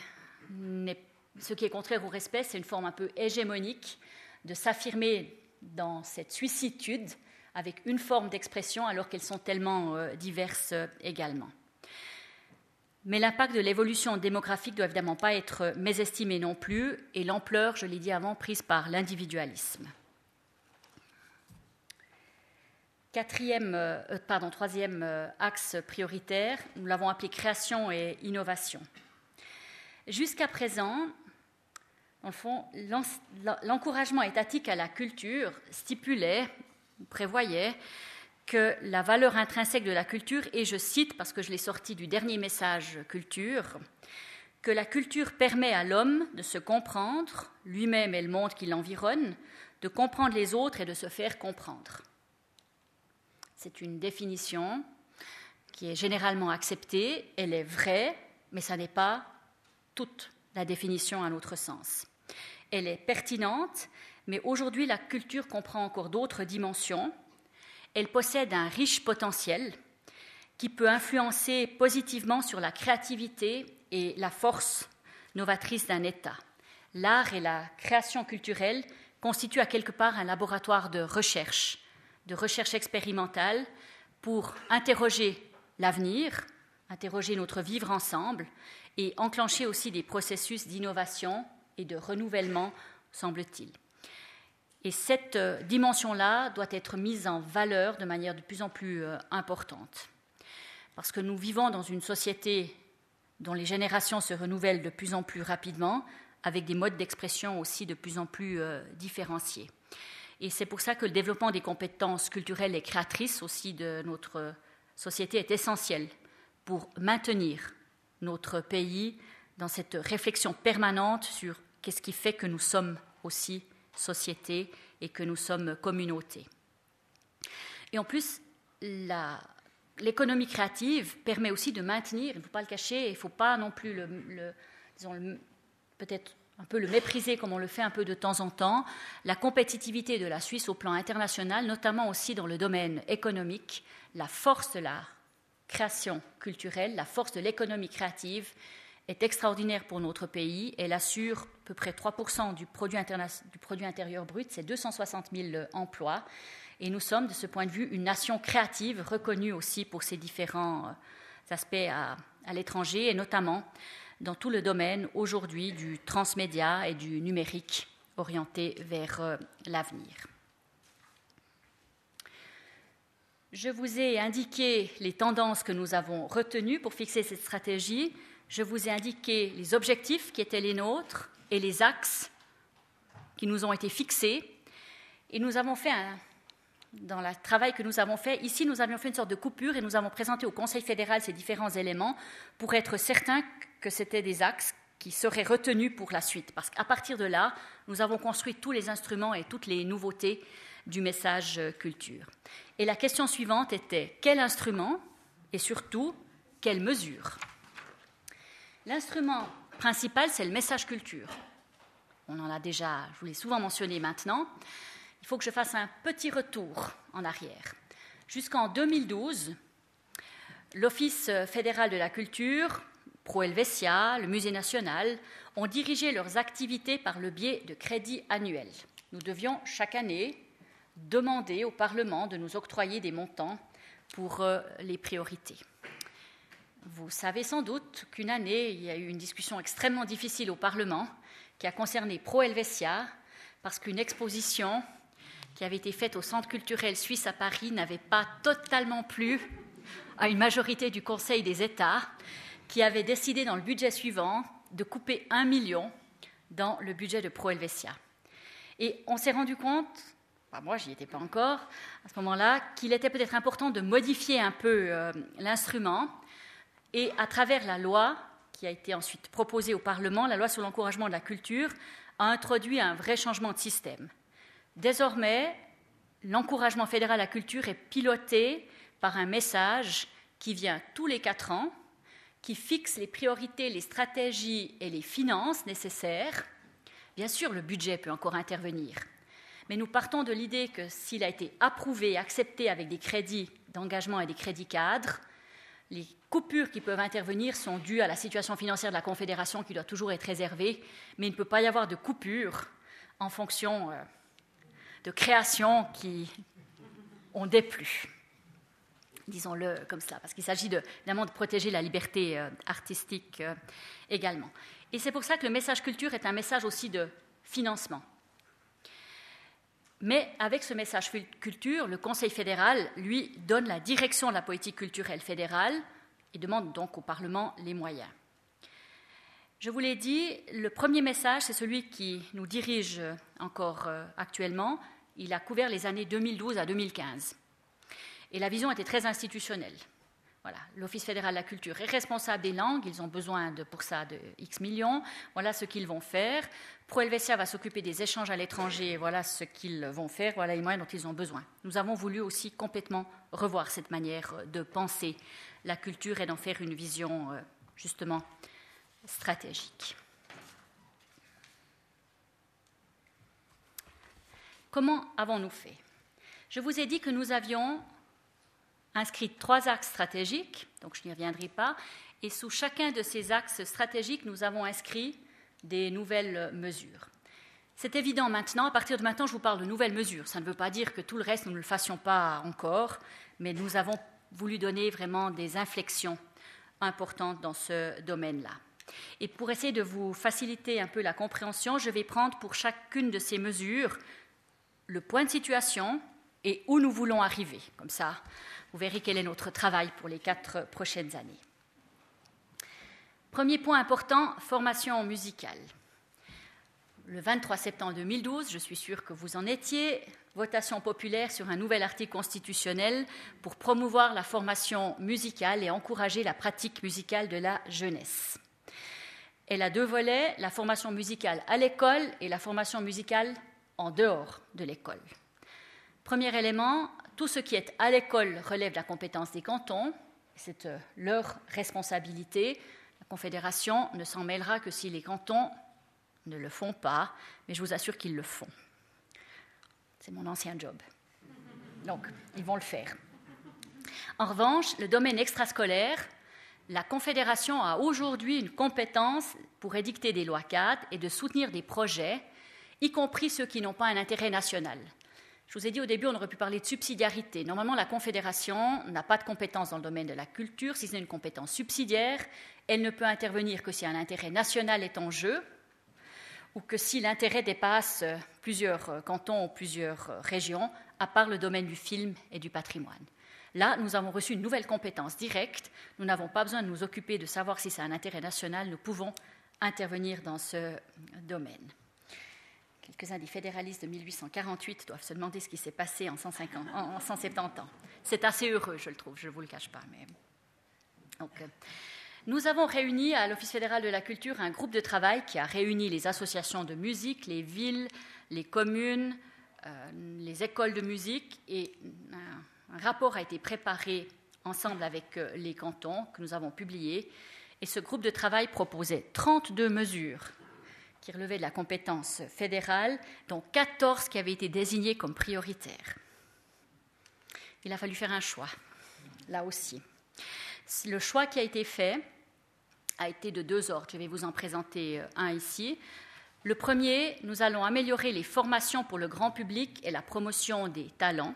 est contraire au respect, c'est une forme un peu hégémonique de s'affirmer dans cette suicitude avec une forme d'expression alors qu'elles sont tellement euh, diverses euh, également. Mais l'impact de l'évolution démographique doit évidemment pas être mésestimé non plus, et l'ampleur, je l'ai dit avant, prise par l'individualisme. Quatrième, euh, pardon, troisième euh, axe prioritaire, nous l'avons appelé création et innovation. Jusqu'à présent, dans fond, l'encouragement étatique à la culture stipulait, prévoyait que la valeur intrinsèque de la culture, et je cite parce que je l'ai sorti du dernier message culture, que la culture permet à l'homme de se comprendre, lui-même et le monde qui l'environne, de comprendre les autres et de se faire comprendre. C'est une définition qui est généralement acceptée, elle est vraie, mais ça n'est pas toute la définition à notre sens. Elle est pertinente, mais aujourd'hui la culture comprend encore d'autres dimensions. Elle possède un riche potentiel qui peut influencer positivement sur la créativité et la force novatrice d'un État. L'art et la création culturelle constituent à quelque part un laboratoire de recherche de recherche expérimentale pour interroger l'avenir, interroger notre vivre ensemble et enclencher aussi des processus d'innovation et de renouvellement, semble-t-il. Et cette euh, dimension-là doit être mise en valeur de manière de plus en plus euh, importante. Parce que nous vivons dans une société dont les générations se renouvellent de plus en plus rapidement, avec des modes d'expression aussi de plus en plus euh, différenciés. Et c'est pour ça que le développement des compétences culturelles et créatrices aussi de notre société est essentiel pour maintenir notre pays dans cette réflexion permanente sur qu'est-ce qui fait que nous sommes aussi société et que nous sommes communauté? Et en plus, l'économie créative permet aussi de maintenir, il ne faut pas le cacher, il ne faut pas non plus le, peut-être un peu le mépriser comme on le fait un peu de temps en temps, la compétitivité de la Suisse au plan international, notamment aussi dans le domaine économique, la force de la création culturelle, la force de l'économie créative est extraordinaire pour notre pays. Elle assure à peu près 3% du produit, du produit intérieur brut, c'est 260 000 emplois. Et nous sommes, de ce point de vue, une nation créative reconnue aussi pour ses différents euh, aspects à, à l'étranger, et notamment dans tout le domaine aujourd'hui du transmédia et du numérique orienté vers euh, l'avenir. Je vous ai indiqué les tendances que nous avons retenues pour fixer cette stratégie. Je vous ai indiqué les objectifs qui étaient les nôtres et les axes qui nous ont été fixés. Et nous avons fait un, dans le travail que nous avons fait, ici nous avions fait une sorte de coupure et nous avons présenté au Conseil fédéral ces différents éléments pour être certains que c'était des axes qui seraient retenus pour la suite. Parce qu'à partir de là, nous avons construit tous les instruments et toutes les nouveautés du message culture. Et la question suivante était quel instrument et surtout quelle mesure? L'instrument principal, c'est le message culture. On en a déjà, je vous l'ai souvent mentionné maintenant. Il faut que je fasse un petit retour en arrière. Jusqu'en 2012, l'Office fédéral de la culture Pro Helvetia, le Musée national, ont dirigé leurs activités par le biais de crédits annuels. Nous devions chaque année demander au Parlement de nous octroyer des montants pour euh, les priorités. Vous savez sans doute qu'une année, il y a eu une discussion extrêmement difficile au Parlement qui a concerné Pro Helvetia, parce qu'une exposition qui avait été faite au Centre culturel suisse à Paris n'avait pas totalement plu à une majorité du Conseil des États qui avait décidé dans le budget suivant de couper un million dans le budget de Pro Helvetia. Et on s'est rendu compte, moi j'y étais pas encore à ce moment-là, qu'il était peut-être important de modifier un peu euh, l'instrument et à travers la loi qui a été ensuite proposée au Parlement, la loi sur l'encouragement de la culture, a introduit un vrai changement de système. Désormais, l'encouragement fédéral à la culture est piloté par un message qui vient tous les quatre ans qui fixe les priorités, les stratégies et les finances nécessaires. Bien sûr, le budget peut encore intervenir, mais nous partons de l'idée que s'il a été approuvé, accepté avec des crédits d'engagement et des crédits cadres, les coupures qui peuvent intervenir sont dues à la situation financière de la Confédération qui doit toujours être réservée, mais il ne peut pas y avoir de coupures en fonction euh, de créations qui ont déplu disons-le comme cela, parce qu'il s'agit évidemment de protéger la liberté euh, artistique euh, également. Et c'est pour ça que le message culture est un message aussi de financement. Mais avec ce message culture, le Conseil fédéral, lui, donne la direction de la politique culturelle fédérale et demande donc au Parlement les moyens. Je vous l'ai dit, le premier message, c'est celui qui nous dirige encore euh, actuellement. Il a couvert les années 2012 à 2015. Et la vision était très institutionnelle. Voilà, l'Office fédéral de la culture est responsable des langues, ils ont besoin pour ça de X millions, voilà ce qu'ils vont faire. Pro Helvetia va s'occuper des échanges à l'étranger, voilà ce qu'ils vont faire, voilà les moyens dont ils ont besoin. Nous avons voulu aussi complètement revoir cette manière de penser la culture et d'en faire une vision euh, justement stratégique. Comment avons-nous fait? Je vous ai dit que nous avions inscrit trois axes stratégiques, donc je n'y reviendrai pas, et sous chacun de ces axes stratégiques, nous avons inscrit des nouvelles mesures. C'est évident maintenant, à partir de maintenant, je vous parle de nouvelles mesures. Ça ne veut pas dire que tout le reste, nous ne le fassions pas encore, mais nous avons voulu donner vraiment des inflexions importantes dans ce domaine-là. Et pour essayer de vous faciliter un peu la compréhension, je vais prendre pour chacune de ces mesures le point de situation et où nous voulons arriver. Comme ça, vous verrez quel est notre travail pour les quatre prochaines années. Premier point important, formation musicale. Le 23 septembre 2012, je suis sûre que vous en étiez, votation populaire sur un nouvel article constitutionnel pour promouvoir la formation musicale et encourager la pratique musicale de la jeunesse. Elle a deux volets, la formation musicale à l'école et la formation musicale en dehors de l'école. Premier élément, tout ce qui est à l'école relève de la compétence des cantons, c'est euh, leur responsabilité. La Confédération ne s'en mêlera que si les cantons ne le font pas, mais je vous assure qu'ils le font. C'est mon ancien job. Donc, ils vont le faire. En revanche, le domaine extrascolaire, la Confédération a aujourd'hui une compétence pour édicter des lois cadres et de soutenir des projets, y compris ceux qui n'ont pas un intérêt national. Je vous ai dit au début, on aurait pu parler de subsidiarité. Normalement, la Confédération n'a pas de compétence dans le domaine de la culture, si c'est une compétence subsidiaire. Elle ne peut intervenir que si un intérêt national est en jeu ou que si l'intérêt dépasse plusieurs cantons ou plusieurs régions, à part le domaine du film et du patrimoine. Là, nous avons reçu une nouvelle compétence directe. Nous n'avons pas besoin de nous occuper de savoir si c'est un intérêt national. Nous pouvons intervenir dans ce domaine. Quelques-uns des fédéralistes de 1848 doivent se demander ce qui s'est passé en, 170 ans. C'est assez heureux, je le trouve, je ne vous le cache pas. Donc, euh, nous avons réuni à l'Office fédéral de la culture un groupe de travail qui a réuni les associations de musique, les villes, les communes, euh, les écoles de musique et un rapport a été préparé ensemble avec euh, les cantons que nous avons publié. Et ce groupe de travail proposait 32 mesures qui relevaient de la compétence fédérale, dont 14 qui avaient été désignées comme prioritaires. Il a fallu faire un choix, là aussi. Le choix qui a été fait a été de deux ordres. Je vais vous en présenter euh, un ici. Le premier, nous allons améliorer les formations pour le grand public et la promotion des talents.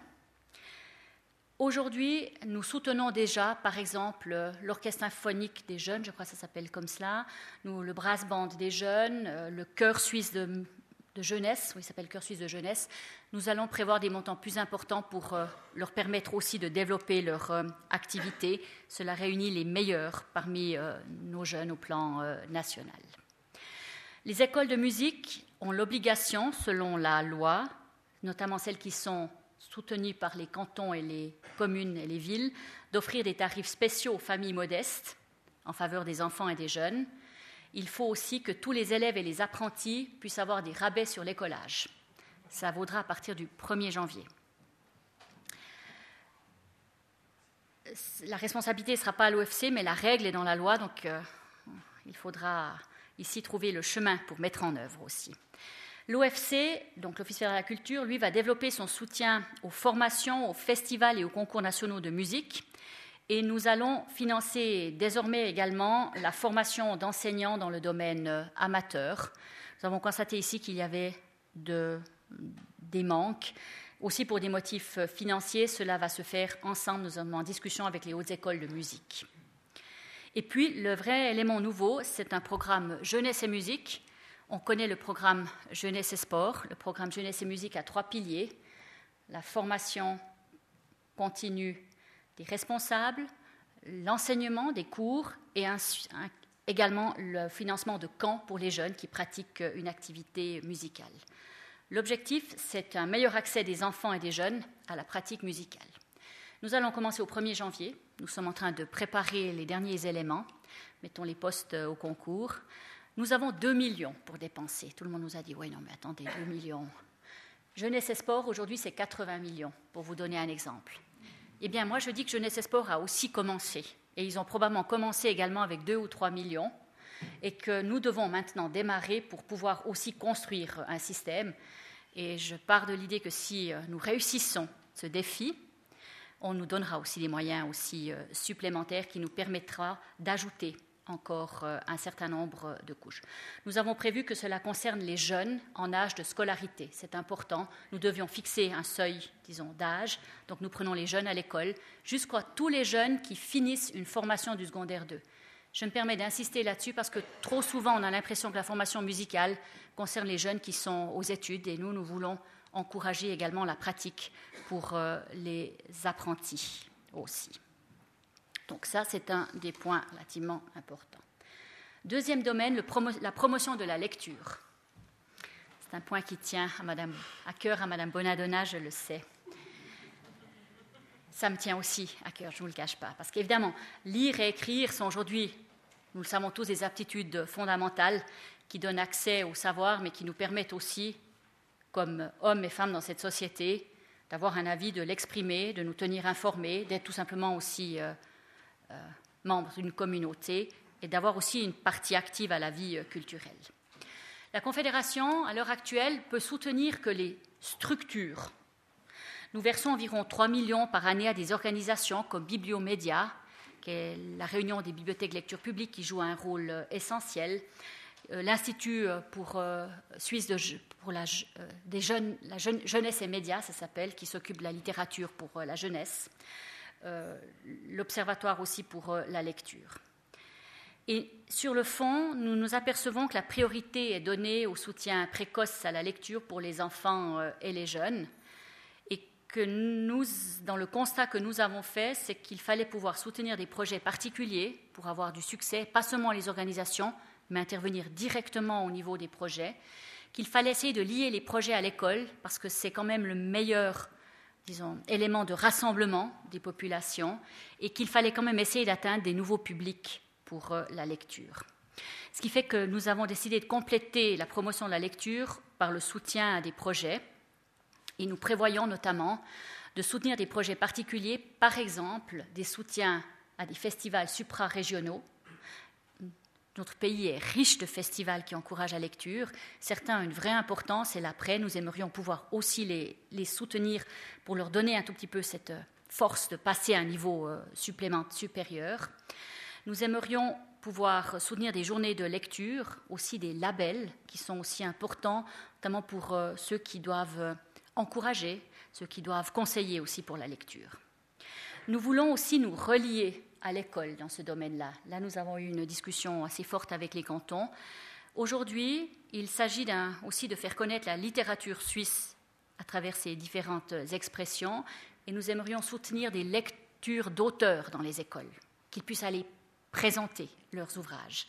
Aujourd'hui, nous soutenons déjà, par exemple, l'Orchestre symphonique des jeunes, je crois que ça s'appelle comme cela, le brass band des jeunes, euh, le chœur suisse de, jeunesse, oui, il s'appelle chœur suisse de jeunesse. Nous allons prévoir des montants plus importants pour euh, leur permettre aussi de développer leur euh, activité. Cela réunit les meilleurs parmi nos jeunes au plan national. Les écoles de musique ont l'obligation, selon la loi, notamment celles qui sont soutenus par les cantons et les communes et les villes, d'offrir des tarifs spéciaux aux familles modestes en faveur des enfants et des jeunes. Il faut aussi que tous les élèves et les apprentis puissent avoir des rabais sur l'écolage. Ça vaudra à partir du 1er janvier. La responsabilité ne sera pas à l'OFC, mais la règle est dans la loi, donc euh, il faudra ici trouver le chemin pour mettre en œuvre aussi. L'OFC, donc l'Office fédéral de la culture, lui va développer son soutien aux formations, aux festivals et aux concours nationaux de musique. Et nous allons financer désormais également la formation d'enseignants dans le domaine euh, amateur. Nous avons constaté ici qu'il y avait des manques. Aussi pour des motifs euh, financiers, cela va se faire ensemble. Nous sommes en discussion avec les hautes écoles de musique. Et puis, le vrai élément nouveau, c'est un programme jeunesse et musique on connaît le programme Jeunesse et Sport. Le programme Jeunesse et Musique a trois piliers. La formation continue des responsables, l'enseignement des cours et également le financement de camps pour les jeunes qui pratiquent une activité musicale. L'objectif, c'est un meilleur accès des enfants et des jeunes à la pratique musicale. Nous allons commencer au 1er janvier. Nous sommes en train de préparer les derniers éléments. Mettons les postes au concours. Nous avons 2 millions pour dépenser. Tout le monde nous a dit, oui, non, mais attendez, 2 millions. Jeunesse et Sport, aujourd'hui, c'est 80 millions, pour vous donner un exemple. Eh bien, moi, je dis que Jeunesse et Sport a aussi commencé. Et ils ont probablement commencé également avec 2 ou 3 millions. Et que nous devons maintenant démarrer pour pouvoir aussi construire un système. Et je pars de l'idée que si euh, nous réussissons ce défi, on nous donnera aussi des moyens aussi euh, supplémentaires qui nous permettra d'ajouter encore euh, un certain nombre de couches. Nous avons prévu que cela concerne les jeunes en âge de scolarité. C'est important. Nous devions fixer un seuil, disons, d'âge. Donc nous prenons les jeunes à l'école jusqu'à tous les jeunes qui finissent une formation du secondaire 2. Je me permets d'insister là-dessus parce que trop souvent on a l'impression que la formation musicale concerne les jeunes qui sont aux études et nous, nous voulons encourager également la pratique pour euh, les apprentis aussi. Donc ça, c'est un des points relativement importants. Deuxième domaine, la promotion de la lecture. C'est un point qui tient à, cœur à Madame Bonadonna, je le sais. Ça me tient aussi à cœur, je ne vous le cache pas. Parce qu'évidemment, lire et écrire sont aujourd'hui, nous le savons tous, des aptitudes fondamentales qui donnent accès au savoir, mais qui nous permettent aussi, comme hommes et femmes dans cette société, d'avoir un avis, de l'exprimer, de nous tenir informés, d'être tout simplement aussi euh, euh, membres d'une communauté et d'avoir aussi une partie active à la vie euh, culturelle. La Confédération, à l'heure actuelle, peut soutenir que les structures. Nous versons environ 3 millions par année à des organisations comme Bibliomédia, qui est la réunion des bibliothèques lecture publique qui joue un rôle euh, essentiel, l'Institut pour, suisse pour la jeunesse et médias, ça s'appelle, qui s'occupe de la littérature pour la jeunesse, l'Observatoire aussi pour la lecture. Et sur le fond, nous nous apercevons que la priorité est donnée au soutien précoce à la lecture pour les enfants et les jeunes que nous, dans le constat que nous avons fait, c'est qu'il fallait pouvoir soutenir des projets particuliers pour avoir du succès, pas seulement les organisations, mais intervenir directement au niveau des projets, qu'il fallait essayer de lier les projets à l'école, parce que c'est quand même le meilleur disons, élément de rassemblement des populations, et qu'il fallait quand même essayer d'atteindre des nouveaux publics pour euh, la lecture. Ce qui fait que nous avons décidé de compléter la promotion de la lecture par le soutien à des projets et nous prévoyons notamment de soutenir des projets particuliers, par exemple des soutiens à des festivals suprarégionaux. Notre pays est riche de festivals qui encouragent la lecture. Certains ont une vraie importance et l'après, nous aimerions pouvoir aussi les, soutenir pour leur donner un tout petit peu cette force de passer à un niveau euh, supplémentaire supérieur. Nous aimerions pouvoir soutenir des journées de lecture, aussi des labels qui sont aussi importants, notamment pour euh, ceux qui doivent euh, encourager, ceux qui doivent conseiller aussi pour la lecture. Nous voulons aussi nous relier à l'école dans ce domaine-là. Là, nous avons eu une discussion assez forte avec les cantons. Aujourd'hui, il s'agit aussi de faire connaître la littérature suisse à travers ses différentes expressions, et nous aimerions soutenir des lectures d'auteurs dans les écoles, qu'ils puissent aller présenter leurs ouvrages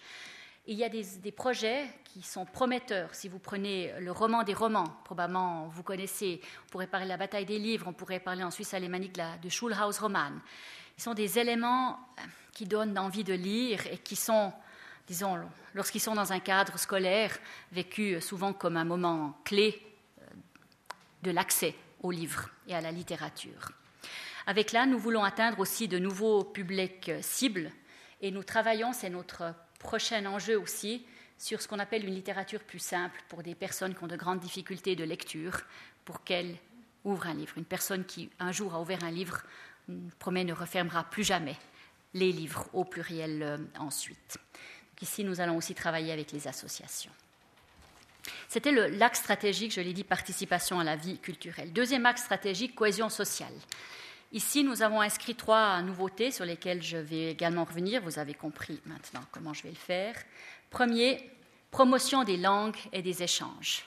il y a des, projets qui sont prometteurs. Si vous prenez le roman des romans, probablement vous connaissez, on pourrait parler de la bataille des livres, on pourrait parler en Suisse alémanique de Schulhaus Roman. Ils sont des éléments euh, qui donnent envie de lire et qui sont, disons, lorsqu'ils sont dans un cadre scolaire, vécus souvent comme un moment clé euh, de l'accès aux livres et à la littérature. Avec là, nous voulons atteindre aussi de nouveaux publics cibles et nous travaillons, c'est notre prochain enjeu aussi sur ce qu'on appelle une littérature plus simple pour des personnes qui ont de grandes difficultés de lecture, pour qu'elles ouvrent un livre. Une personne qui un jour a ouvert un livre, promet, ne refermera plus jamais les livres au pluriel euh, ensuite. ici, nous allons aussi travailler avec les associations. C'était l'axe stratégique, je l'ai dit, participation à la vie culturelle. Deuxième axe stratégique, cohésion sociale. Ici, nous avons inscrit trois nouveautés sur lesquelles je vais également revenir. Vous avez compris maintenant comment je vais le faire. Premier, promotion des langues et des échanges.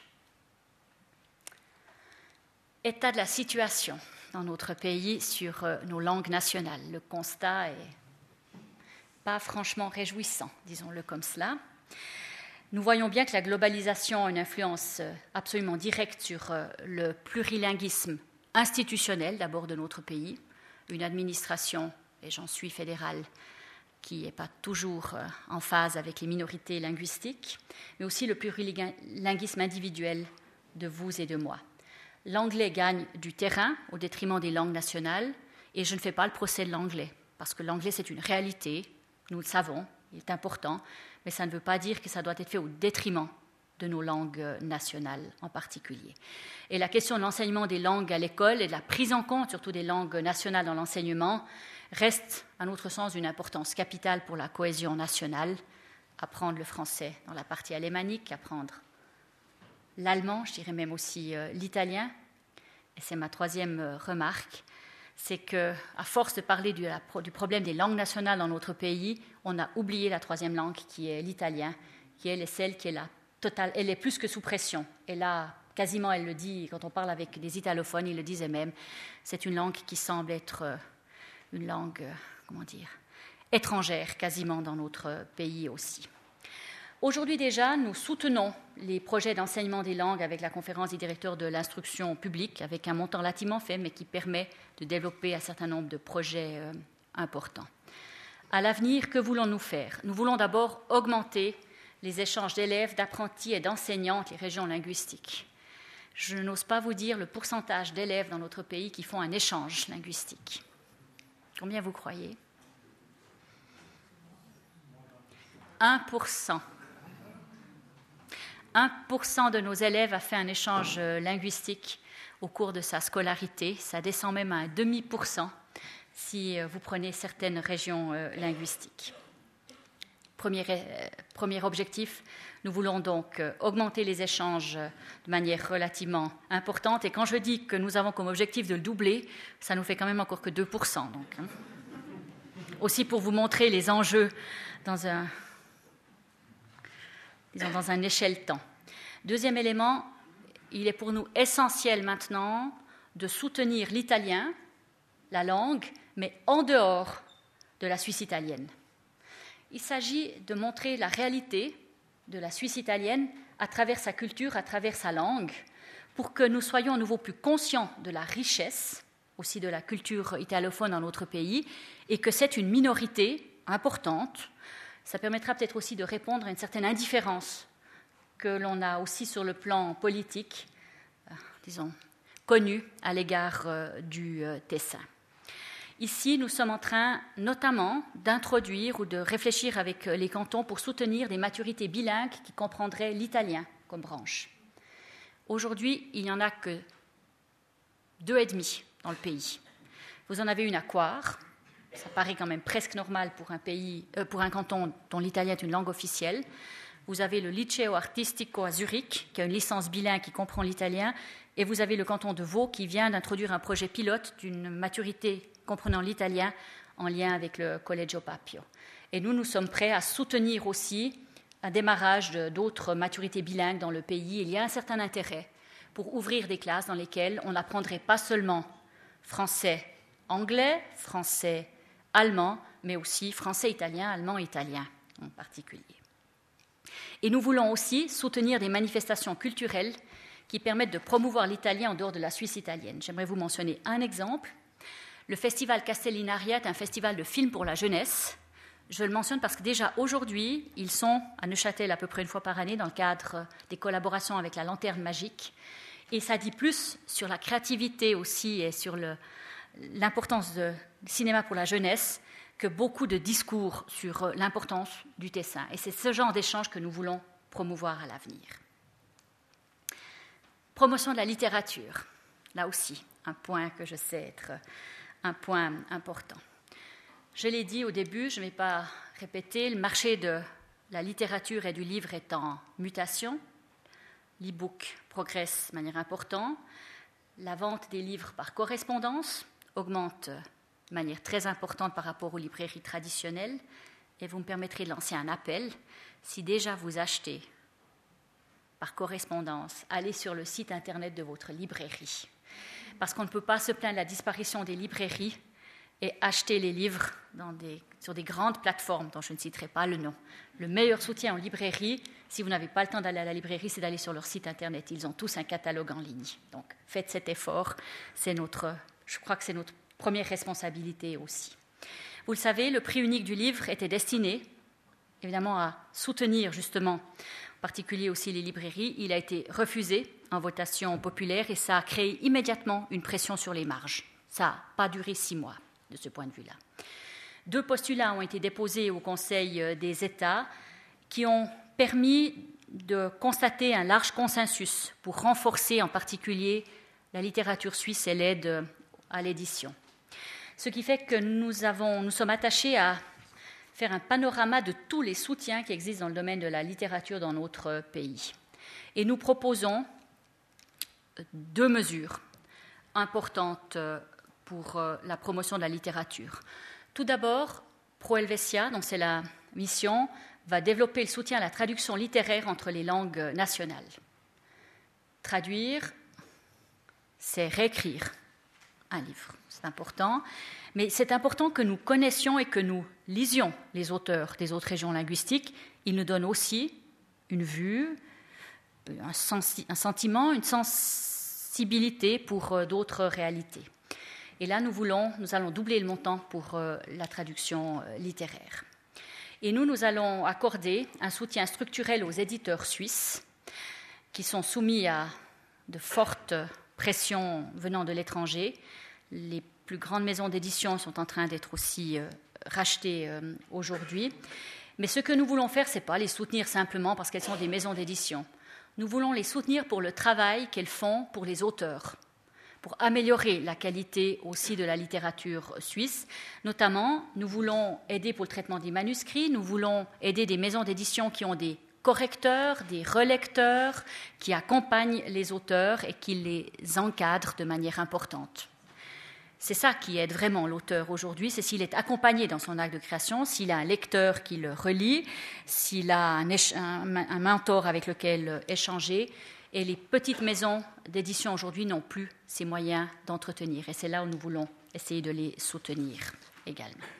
État de la situation dans notre pays sur euh, nos langues nationales. Le constat est pas franchement réjouissant, disons-le comme cela. Nous voyons bien que la globalisation a une influence euh, absolument directe sur euh, le plurilinguisme institutionnelle d'abord de notre pays, une administration, et j'en suis fédérale, qui n'est pas toujours en phase avec les minorités linguistiques, mais aussi le plurilinguisme individuel de vous et de moi. L'anglais gagne du terrain au détriment des langues nationales, et je ne fais pas le procès de l'anglais, parce que l'anglais c'est une réalité, nous le savons, il est important, mais ça ne veut pas dire que ça doit être fait au détriment de nos langues nationales en particulier. Et la question de l'enseignement des langues à l'école et de la prise en compte surtout des langues nationales dans l'enseignement reste, à notre sens, d'une importance capitale pour la cohésion nationale. Apprendre le français dans la partie alémanique, apprendre l'allemand, je dirais même aussi euh, l'italien. Et c'est ma troisième euh, remarque, c'est que, à force de parler du, problème des langues nationales dans notre pays, on a oublié la troisième langue qui est l'italien, qui est celle qui est la elle est plus que sous pression. Et là, quasiment, elle le dit, quand on parle avec des italophones, ils le disaient même, c'est une langue qui semble être euh, une langue, comment dire, étrangère quasiment dans notre pays aussi. Aujourd'hui déjà, nous soutenons les projets d'enseignement des langues avec la conférence des directeurs de l'instruction publique, avec un montant relativement fait, mais qui permet de développer un certain nombre de projets euh, importants. À l'avenir, que voulons-nous faire? Nous voulons d'abord augmenter les échanges d'élèves, d'apprentis et d'enseignants les régions linguistiques. Je n'ose pas vous dire le pourcentage d'élèves dans notre pays qui font un échange linguistique. Combien vous croyez? 1%. 1% de nos élèves a fait un échange linguistique au cours de sa scolarité. Ça descend même à un demi pour cent si vous prenez certaines régions linguistiques. Premier, objectif, nous voulons donc euh, augmenter les échanges de manière relativement importante. Et quand je dis que nous avons comme objectif de le doubler, ça nous fait quand même encore que 2%. Donc, hein. Aussi pour vous montrer les enjeux dans un, disons, dans un échelle temps. Deuxième élément, il est pour nous essentiel maintenant de soutenir l'italien, la langue, mais en dehors de la Suisse italienne. Il s'agit de montrer la réalité de la Suisse italienne à travers sa culture, à travers sa langue, pour que nous soyons à nouveau plus conscients de la richesse aussi de la culture italophone dans notre pays, et que c'est une minorité importante. Ça permettra peut-être aussi de répondre à une certaine indifférence que l'on a aussi sur le plan politique, euh, disons, connu à l'égard euh, du euh, Tessin. Ici, nous sommes en train notamment d'introduire ou de réfléchir avec les cantons pour soutenir des maturités bilingues qui comprendraient l'italien comme branche. Aujourd'hui, il n'y en a que deux et demi dans le pays. Vous en avez une à Coire, ça paraît quand même presque normal pour un, pays, euh, pour un canton dont l'italien est une langue officielle. Vous avez le Liceo Artistico à Zurich, qui a une licence bilingue qui comprend l'italien, et vous avez le canton de Vaud qui vient d'introduire un projet pilote d'une maturité comprenant l'italien en lien avec le Collegio Papio. Et nous, nous sommes prêts à soutenir aussi un démarrage d'autres maturités bilingues dans le pays. Il y a un certain intérêt pour ouvrir des classes dans lesquelles on n'apprendrait pas seulement français, anglais, français, allemand, mais aussi français, italien, allemand, italien en particulier. Et nous voulons aussi soutenir des manifestations culturelles qui permettent de promouvoir l'italien en dehors de la Suisse italienne. J'aimerais vous mentionner un exemple. Le festival Castellinaria est un festival de films pour la jeunesse. Je le mentionne parce que déjà aujourd'hui, ils sont à Neuchâtel à peu près une fois par année dans le cadre des collaborations avec la Lanterne Magique. Et ça dit plus sur la créativité aussi et sur l'importance du cinéma pour la jeunesse que beaucoup de discours sur l'importance du Tessin. Et c'est ce genre d'échange que nous voulons promouvoir à l'avenir. Promotion de la littérature, là aussi, un point que je sais être un point important. Je l'ai dit au début, je ne vais pas répéter, le marché de la littérature et du livre est en mutation. L'e-book progresse de manière importante. La vente des livres par correspondance augmente de manière très importante par rapport aux librairies traditionnelles. Et vous me permettrez de lancer un appel. Si déjà vous achetez par correspondance, allez sur le site internet de votre librairie parce qu'on ne peut pas se plaindre de la disparition des librairies et acheter les livres sur des grandes plateformes dont je ne citerai pas le nom. Le meilleur soutien aux librairies, si vous n'avez pas le temps d'aller à la librairie, c'est d'aller sur leur site internet. Ils ont tous un catalogue en ligne. Donc faites cet effort. C'est notre, je crois que c'est notre première responsabilité aussi. Vous le savez, le prix unique du livre était destiné évidemment à soutenir justement en particulier aussi les librairies. Il a été refusé en votation populaire et ça a créé immédiatement une pression sur les marges. Ça n'a pas duré six mois de ce point de vue-là. Deux postulats ont été déposés au Conseil des États qui ont permis de constater un large consensus pour renforcer en particulier la littérature suisse et l'aide à l'édition. Ce qui fait que nous, sommes attachés à faire un panorama de tous les soutiens qui existent dans le domaine de la littérature dans notre pays. Et nous proposons deux mesures importantes pour euh, la promotion de la littérature. Tout d'abord, Pro Helvetia, donc c'est la mission, va développer le soutien à la traduction littéraire entre les langues nationales. Traduire, c'est réécrire un livre, c'est important, mais c'est important que nous connaissions et que nous lisions les auteurs des autres régions linguistiques. Ils nous donnent aussi une vue, un, sentiment, une sensibilité pour euh, d'autres réalités. Et là, nous voulons, nous allons doubler le montant pour euh, la traduction euh, littéraire. Et nous, nous allons accorder un soutien structurel aux éditeurs suisses qui sont soumis à de fortes pressions venant de l'étranger. Les plus grandes maisons d'édition sont en train d'être aussi rachetées aujourd'hui. Mais ce que nous voulons faire, ce n'est pas les soutenir simplement parce qu'elles sont des maisons d'édition. Nous voulons les soutenir pour le travail qu'elles font pour les auteurs, pour améliorer la qualité aussi de la littérature suisse. Notamment, nous voulons aider pour le traitement des manuscrits, nous voulons aider des maisons d'édition qui ont des correcteurs, des relecteurs, qui accompagnent les auteurs et qui les encadrent de manière importante. C'est ça qui aide vraiment l'auteur aujourd'hui, c'est s'il est accompagné dans son acte de création, s'il a un lecteur qui le relit, s'il a un, mentor avec lequel échanger. Et les petites maisons d'édition aujourd'hui n'ont plus ces moyens d'entretenir. Et c'est là où nous voulons essayer de les soutenir également.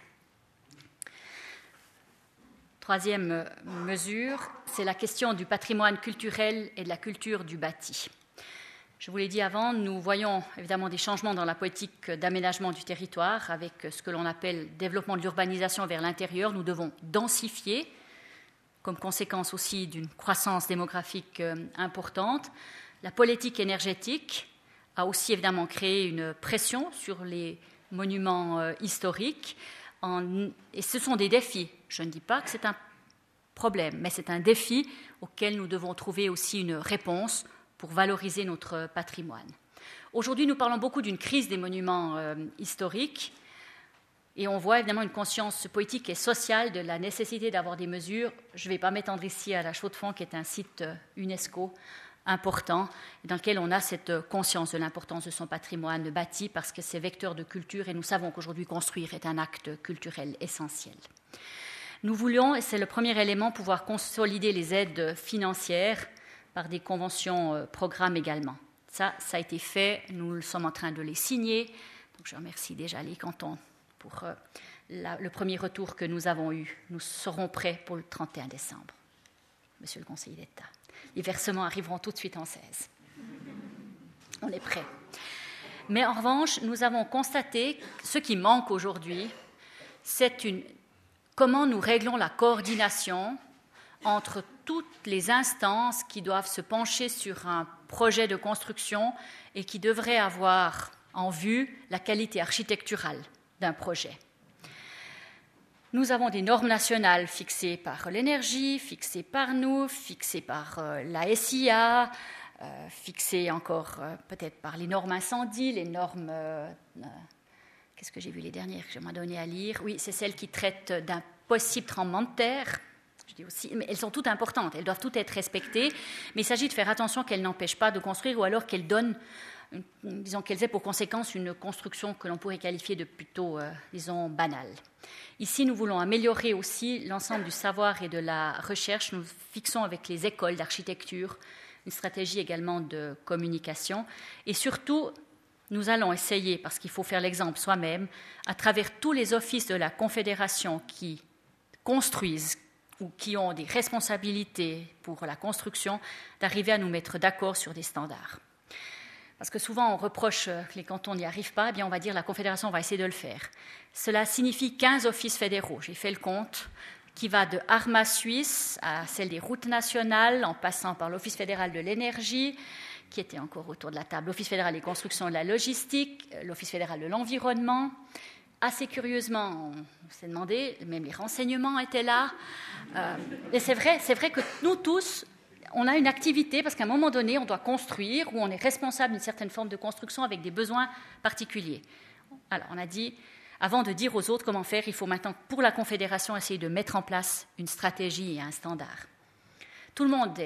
Troisième mesure, c'est la question du patrimoine culturel et de la culture du bâti. Je vous l'ai dit avant, nous voyons évidemment des changements dans la politique d'aménagement du territoire avec ce que l'on appelle développement de l'urbanisation vers l'intérieur. Nous devons densifier, comme conséquence aussi d'une croissance démographique euh, importante. La politique énergétique a aussi évidemment créé une pression sur les monuments euh, et ce sont des défis. Je ne dis pas que c'est un problème, mais c'est un défi auquel nous devons trouver aussi une réponse pour valoriser notre patrimoine. Aujourd'hui, nous parlons beaucoup d'une crise des monuments euh, historiques et on voit évidemment une conscience politique et sociale de la nécessité d'avoir des mesures. Je ne vais pas m'étendre ici à la Chaux-de-Fonds, qui est un site euh, UNESCO important, dans lequel on a cette conscience de l'importance de son patrimoine bâti, parce que c'est vecteur de culture, et nous savons qu'aujourd'hui construire est un acte culturel essentiel. Nous voulions, et c'est le premier élément, pouvoir consolider les aides financières par des conventions euh, programmes également. Ça, ça a été fait, nous sommes en train de les signer. Je remercie déjà les cantons pour euh, le premier retour que nous avons eu. Nous serons prêts pour le 31 décembre, Monsieur le conseiller d'État. Les versements arriveront tout de suite en 16. On est prêts. Mais en revanche, nous avons constaté ce qui manque aujourd'hui, c'est une comment nous réglons la coordination entre toutes les instances qui doivent se pencher sur un projet de construction et qui devraient avoir en vue la qualité architecturale d'un projet. Nous avons des normes nationales fixées par l'énergie, fixées par nous, fixées par euh, la SIA, euh, fixées encore euh, peut-être par les normes incendies, les normes... Qu'est-ce que j'ai vu les dernières que je donné à lire? Oui, c'est celles qui traitent d'un possible tremblement de terre. Aussi, mais elles sont toutes importantes, elles doivent toutes être respectées, mais il s'agit de faire attention qu'elles n'empêchent pas de construire ou alors qu'elles donnent, disons qu'elles aient pour conséquence une construction que l'on pourrait qualifier de plutôt, euh, disons, banale. Ici, nous voulons améliorer aussi l'ensemble du savoir et de la recherche. Nous fixons avec les écoles d'architecture une stratégie également de communication et surtout nous allons essayer, parce qu'il faut faire l'exemple soi-même, à travers tous les offices de la Confédération qui construisent, ou qui ont des responsabilités pour la construction, d'arriver à nous mettre d'accord sur des standards. Parce que souvent on reproche que les cantons n'y arrivent pas, eh bien on va dire la Confédération va essayer de le faire. Cela signifie 15 offices fédéraux, j'ai fait le compte, qui va de Arma Suisse à celle des routes nationales, en passant par l'Office fédéral de l'énergie, qui était encore autour de la table, l'Office fédéral des constructions et de la logistique, l'Office fédéral de l'environnement, assez curieusement, on s'est demandé, même les renseignements étaient là. Euh, et c'est vrai, c'est vrai que nous tous, on a une activité parce qu'à un moment donné, on doit construire ou on est responsable d'une certaine forme de construction avec des besoins particuliers. Alors, on a dit, avant de dire aux autres comment faire, il faut maintenant, pour la Confédération, essayer de mettre en place une stratégie et un standard. Tout le monde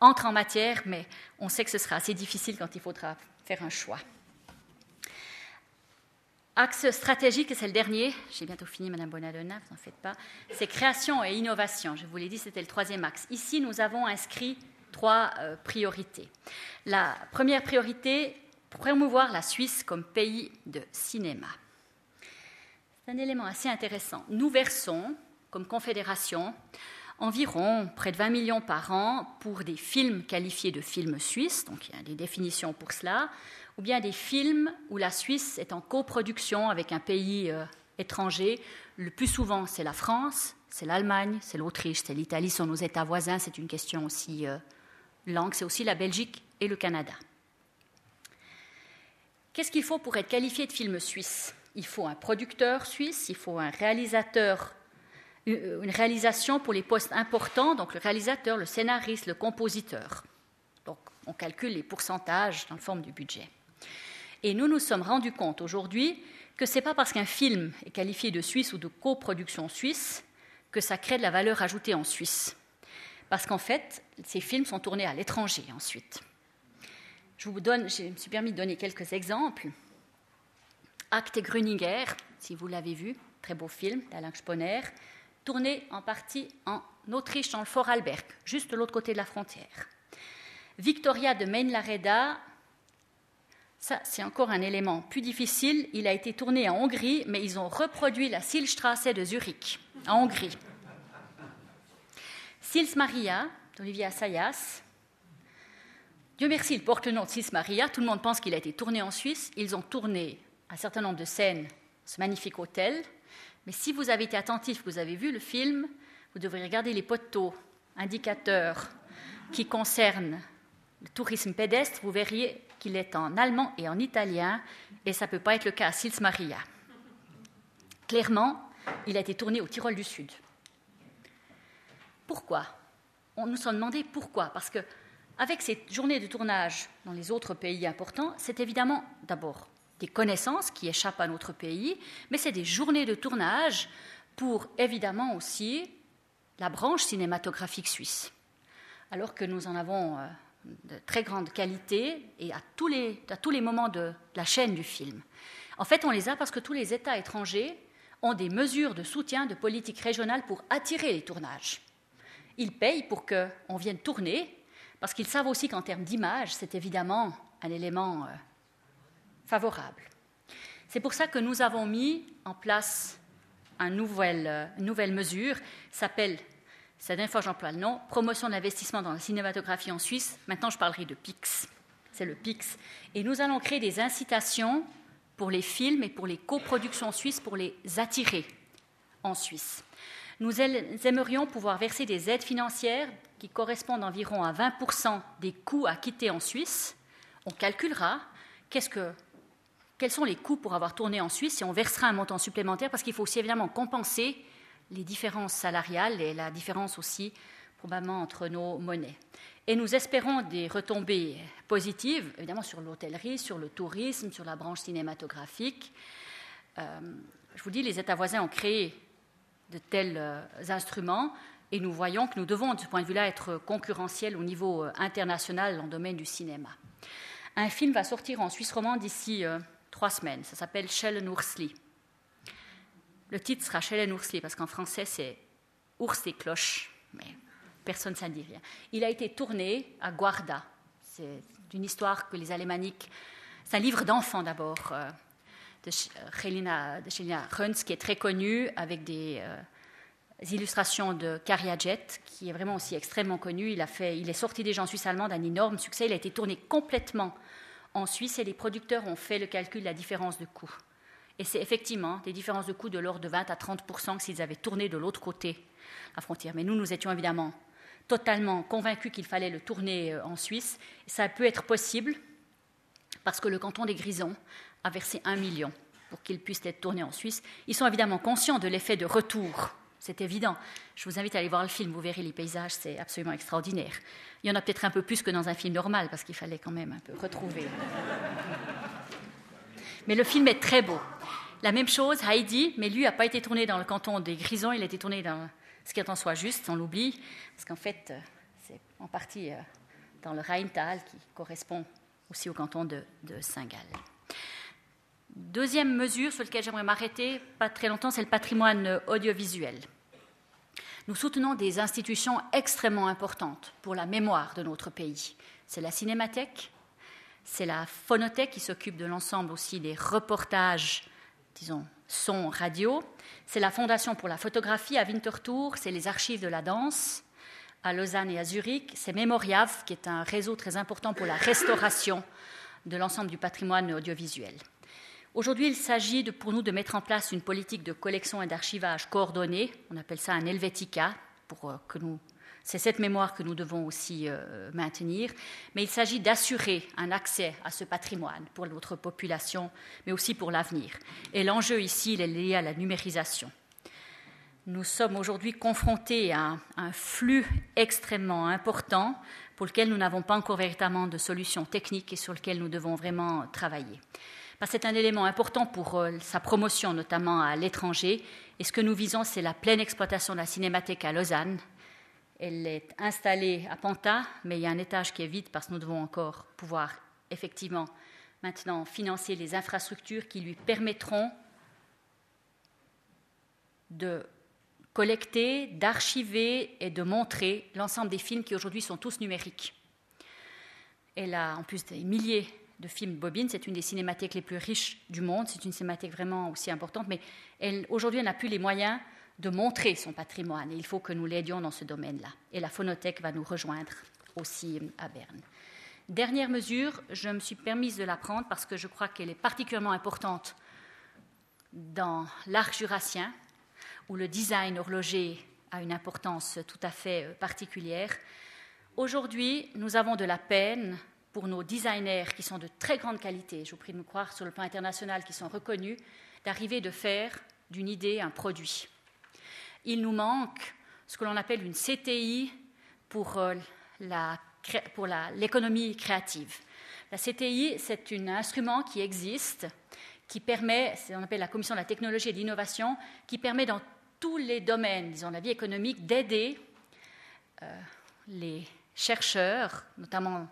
entre en matière, mais on sait que ce sera assez difficile quand il faudra faire un choix. Axe stratégique, c'est le dernier, j'ai bientôt fini, Madame Bonadonna, vous n'en faites pas, c'est création et innovation. Je vous l'ai dit, c'était le troisième axe. Ici, nous avons inscrit trois euh, priorités. La première priorité, promouvoir la Suisse comme pays de cinéma. C'est un élément assez intéressant. Nous versons, comme confédération, environ près de 20 millions par an pour des films qualifiés de films suisses, donc il y a des définitions pour cela, ou bien des films où la Suisse est en coproduction avec un pays euh, étranger. Le plus souvent, c'est la France, c'est l'Allemagne, c'est l'Autriche, c'est l'Italie, sont nos États voisins. C'est une question aussi euh, langue, c'est aussi la Belgique et le Canada. Qu'est-ce qu'il faut pour être qualifié de film suisse? Il faut un producteur suisse, il faut un réalisateur une réalisation pour les postes importants, donc le réalisateur, le scénariste, le compositeur. Donc on calcule les pourcentages dans la forme du budget. Et nous nous sommes rendus compte aujourd'hui que ce n'est pas parce qu'un film est qualifié de Suisse ou de coproduction suisse que ça crée de la valeur ajoutée en Suisse. Parce qu'en fait, ces films sont tournés à l'étranger ensuite. Je me suis permis de donner quelques exemples. Acte Grüninger, si vous l'avez vu, très beau film d'Alain Sponer, tourné en partie en Autriche, dans le Fort Alberg, juste de l'autre côté de la frontière. Victoria de Maine-Lareda, ça c'est encore un élément plus difficile. Il a été tourné en Hongrie, mais ils ont reproduit la Silstrasse de Zurich, en Hongrie. Sils Maria, d'Olivier Assayas. Dieu merci, il porte le nom de Sils Maria. Tout le monde pense qu'il a été tourné en Suisse. Ils ont tourné un certain nombre de scènes, ce magnifique hôtel. Mais si vous avez été attentif, vous avez vu le film, vous devrez regarder les poteaux indicateurs qui concernent le tourisme pédestre. Vous verriez qu'il est en allemand et en italien, et ça ne peut pas être le cas à Sils Maria. Clairement, il a été tourné au Tyrol du Sud. Pourquoi? On nous s'est demandé pourquoi. Parce que avec ces journées de tournage dans les autres pays importants, c'est évidemment d'abord des connaissances qui échappent à notre pays, mais c'est des journées de tournage pour évidemment aussi la branche cinématographique suisse. Alors que nous en avons euh, de très grande qualité et à tous les, à tous les moments de la chaîne du film. En fait, on les a parce que tous les États étrangers ont des mesures de soutien de politique régionale pour attirer les tournages. Ils payent pour qu'on vienne tourner, parce qu'ils savent aussi qu'en termes d'image, c'est évidemment un élément euh, favorable. C'est pour ça que nous avons mis en place une nouvelle, euh, une nouvelle mesure, s'appelle, c'est la dernière fois j'emploie le nom, promotion de l'investissement dans la cinématographie en Suisse. Maintenant, je parlerai de PIX. C'est le PIX. Et nous allons créer des incitations pour les films et pour les coproductions suisses pour les attirer en Suisse. Nous aimerions pouvoir verser des aides financières qui correspondent environ à 20% des coûts à quitter en Suisse. On calculera que, quels sont les coûts pour avoir tourné en Suisse et on versera un montant supplémentaire parce qu'il faut aussi évidemment compenser les différences salariales et la différence aussi probablement entre nos monnaies. Et nous espérons des retombées positives, évidemment sur l'hôtellerie, sur le tourisme, sur la branche cinématographique. Euh, je vous dis, les États voisins ont créé de tels euh, instruments et nous voyons que nous devons, de ce point de vue-là, être concurrentiels au niveau euh, international dans le domaine du cinéma. Un film va sortir en Suisse romande d'ici trois semaines. Ça s'appelle Schellen Ursli. Le titre sera Schellen Ursli parce qu'en français c'est Ours et mais personne ne dit rien. Il a été tourné à Guarda. C'est une histoire que les Alémaniques. C'est un livre d'enfants d'abord, euh, de Chelina, de Chelina qui est très connu, avec des, euh, illustrations de Jet, qui est vraiment aussi extrêmement connu. Il, a fait, il est sorti déjà en Suisse allemande, un énorme succès. Il a été tourné complètement en Suisse et les producteurs ont fait le calcul de la différence de coût. Et c'est effectivement des différences de coût de l'ordre de 20 à 30% s'ils avaient tourné de l'autre côté la frontière. Mais nous, nous étions évidemment totalement convaincu qu'il fallait le tourner euh, en Suisse. Ça peut être possible parce que le canton des Grisons a versé un million pour qu'il puisse être tourné en Suisse. Ils sont évidemment conscients de l'effet de retour. C'est évident. Je vous invite à aller voir le film, vous verrez les paysages, c'est absolument extraordinaire. Il y en a peut-être un peu plus que dans un film normal, parce qu'il fallait quand même un peu retrouver. Mais le film est très beau. La même chose, Heidi, mais lui n'a pas été tourné dans le canton des Grisons, il a été tourné dans ce qui est en soi juste, on l'oublie, parce qu'en fait, euh, c'est en partie euh, dans le Rheintal, qui correspond aussi au canton de, Saint-Gall. Deuxième mesure sur laquelle j'aimerais m'arrêter, pas très longtemps, c'est le patrimoine audiovisuel. Nous soutenons des institutions extrêmement importantes pour la mémoire de notre pays. C'est la Cinémathèque, c'est la Phonothèque qui s'occupe de l'ensemble aussi des reportages, disons, son radio. C'est la Fondation pour la photographie à Winterthur, c'est les archives de la danse à Lausanne et à Zurich. C'est Memoriav, qui est un réseau très important pour la restauration de l'ensemble du patrimoine audiovisuel. Aujourd'hui, il s'agit pour nous de mettre en place une politique de collection et d'archivage coordonnée. On appelle ça un Helvetica, pour euh, que nous c'est cette mémoire que nous devons aussi euh, maintenir, mais il s'agit d'assurer un accès à ce patrimoine pour notre population, mais aussi pour l'avenir. Et l'enjeu ici, il est lié à la numérisation. nous sommes aujourd'hui confrontés à un flux extrêmement important pour lequel nous n'avons pas encore véritablement de solution technique et sur lequel nous devons vraiment travailler. C'est un élément important pour euh, sa promotion, notamment à l'étranger. Et ce que nous visons, c'est la pleine exploitation de la cinémathèque à Lausanne. Elle est installée à Panta, mais il y a un étage qui est vide parce que nous devons encore pouvoir effectivement maintenant financer les infrastructures qui lui permettront de collecter, d'archiver et de montrer l'ensemble des films qui aujourd'hui sont tous numériques. Elle a en plus des milliers de films bobines, c'est une des cinémathèques les plus riches du monde, c'est une cinémathèque vraiment aussi importante, mais aujourd'hui elle n'a plus les moyens de montrer son patrimoine et il faut que nous l'aidions dans ce domaine-là. Et la phonothèque va nous rejoindre aussi à Berne. Dernière mesure, je me suis permise de la prendre parce que je crois qu'elle est particulièrement importante dans l'arc jurassien, où le design horloger a une importance tout à fait euh, particulière. Aujourd'hui, nous avons de la peine pour nos designers qui sont de très grande qualité, je vous prie de me croire sur le plan international, qui sont reconnus, d'arriver de faire d'une idée un produit. Il nous manque ce que l'on appelle une CTI pour euh, l'économie créative. La CTI, c'est un instrument qui existe, qui permet, on appelle la Commission de la technologie et de l'innovation, qui permet dans tous les domaines, disons la vie économique, d'aider euh, les chercheurs, notamment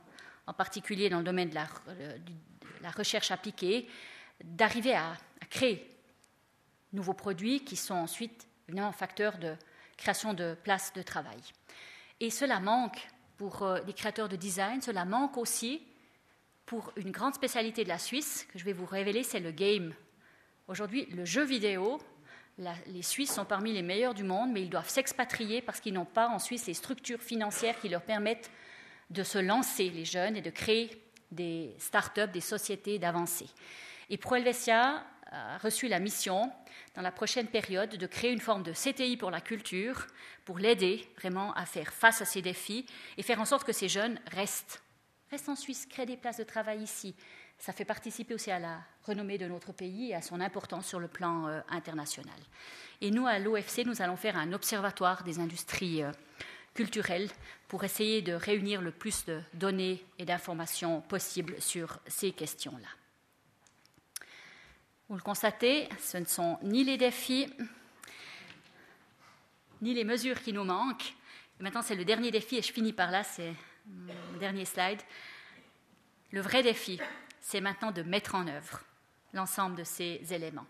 en particulier dans le domaine de la, recherche appliquée, d'arriver à, créer nouveaux produits qui sont ensuite évidemment facteurs de création de places de travail. Et cela manque pour euh, les créateurs de design, cela manque aussi pour une grande spécialité de la Suisse que je vais vous révéler, c'est le game. Aujourd'hui, le jeu vidéo, les Suisses sont parmi les meilleurs du monde, mais ils doivent s'expatrier parce qu'ils n'ont pas en Suisse les structures financières qui leur permettent de se lancer, les jeunes, et de créer des start-up, des sociétés, d'avancer. Et ProHelvetia a reçu la mission, dans la prochaine période, de créer une forme de CTI pour la culture, pour l'aider vraiment à faire face à ces défis et faire en sorte que ces jeunes restent, restent en Suisse, créent des places de travail ici. Ça fait participer aussi à la renommée de notre pays et à son importance sur le plan euh, international. Et nous, à l'OFC, nous allons faire un observatoire des industries euh, culturelle pour essayer de réunir le plus de données et d'informations possibles sur ces questions-là. Vous le constatez, ce ne sont ni les défis, ni les mesures qui nous manquent. maintenant, c'est le dernier défi, et je finis par là, c'est le dernier slide. Le vrai défi, c'est maintenant de mettre en œuvre l'ensemble de ces éléments.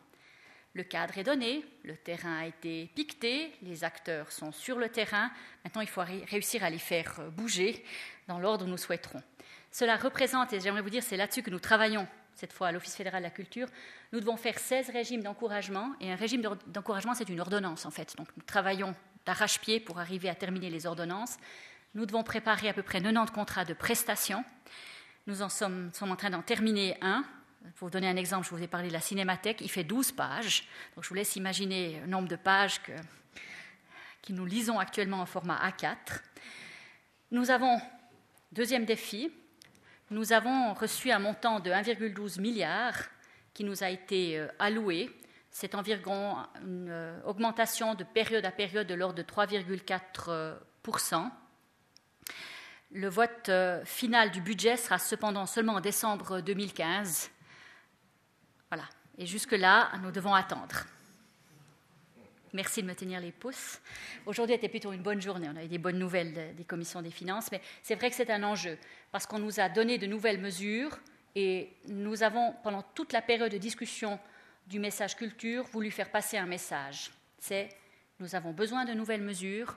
Le cadre est donné, le terrain a été piqueté, les acteurs sont sur le terrain. Maintenant, il faut réussir à les faire bouger dans l'ordre où nous souhaiterons. Cela représente, et j'aimerais vous dire, c'est là-dessus que nous travaillons cette fois à l'Office fédéral de la culture, nous devons faire 16 régimes d'encouragement, et un régime d'encouragement, c'est une ordonnance en fait. Donc nous travaillons d'arrache-pied pour arriver à terminer les ordonnances. Nous devons préparer à peu près 90 contrats de prestations. Nous en sommes, en train d'en terminer un, pour vous donner un exemple, je vous ai parlé de la cinémathèque, il fait 12 pages. Donc je vous laisse imaginer le nombre de pages que, que nous lisons actuellement en format A4. Nous avons, deuxième défi, nous avons reçu un montant de 1,12 milliard qui nous a été euh, alloué. C'est environ une euh, augmentation de période à période de l'ordre de 3,4% Le vote euh, final du budget sera cependant seulement en décembre 2015 voilà. Et jusque-là, nous devons attendre. Merci de me tenir les pouces. Aujourd'hui était plutôt une bonne journée. On a eu des bonnes nouvelles des commissions des finances, mais c'est vrai que c'est un enjeu parce qu'on nous a donné de nouvelles mesures et nous avons, pendant toute la période de discussion du message culture, voulu faire passer un message. C'est nous avons besoin de nouvelles mesures,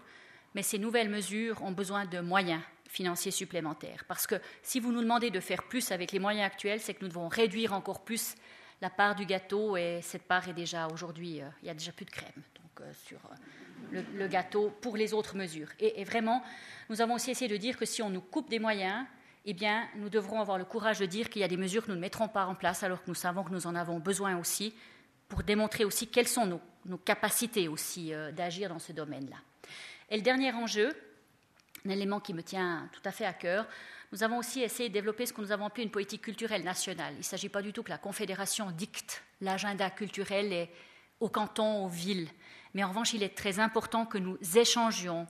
mais ces nouvelles mesures ont besoin de moyens financiers supplémentaires. Parce que si vous nous demandez de faire plus avec les moyens actuels, c'est que nous devons réduire encore plus la part du gâteau, et cette part est déjà aujourd'hui, euh, il n'y a déjà plus de crème euh, sur euh, le, gâteau pour les autres mesures. Et, vraiment, nous avons aussi essayé de dire que si on nous coupe des moyens, eh bien, nous devrons avoir le courage de dire qu'il y a des mesures que nous ne mettrons pas en place alors que nous savons que nous en avons besoin aussi pour démontrer aussi quelles sont nos, nos capacités aussi d'agir dans ce domaine-là. Et le dernier enjeu, un élément qui me tient tout à fait à cœur, nous avons aussi essayé de développer ce que nous avons appelé une politique culturelle nationale. Il ne s'agit pas du tout que la Confédération dicte l'agenda culturel au canton, aux villes. Mais en revanche, il est très important que nous échangions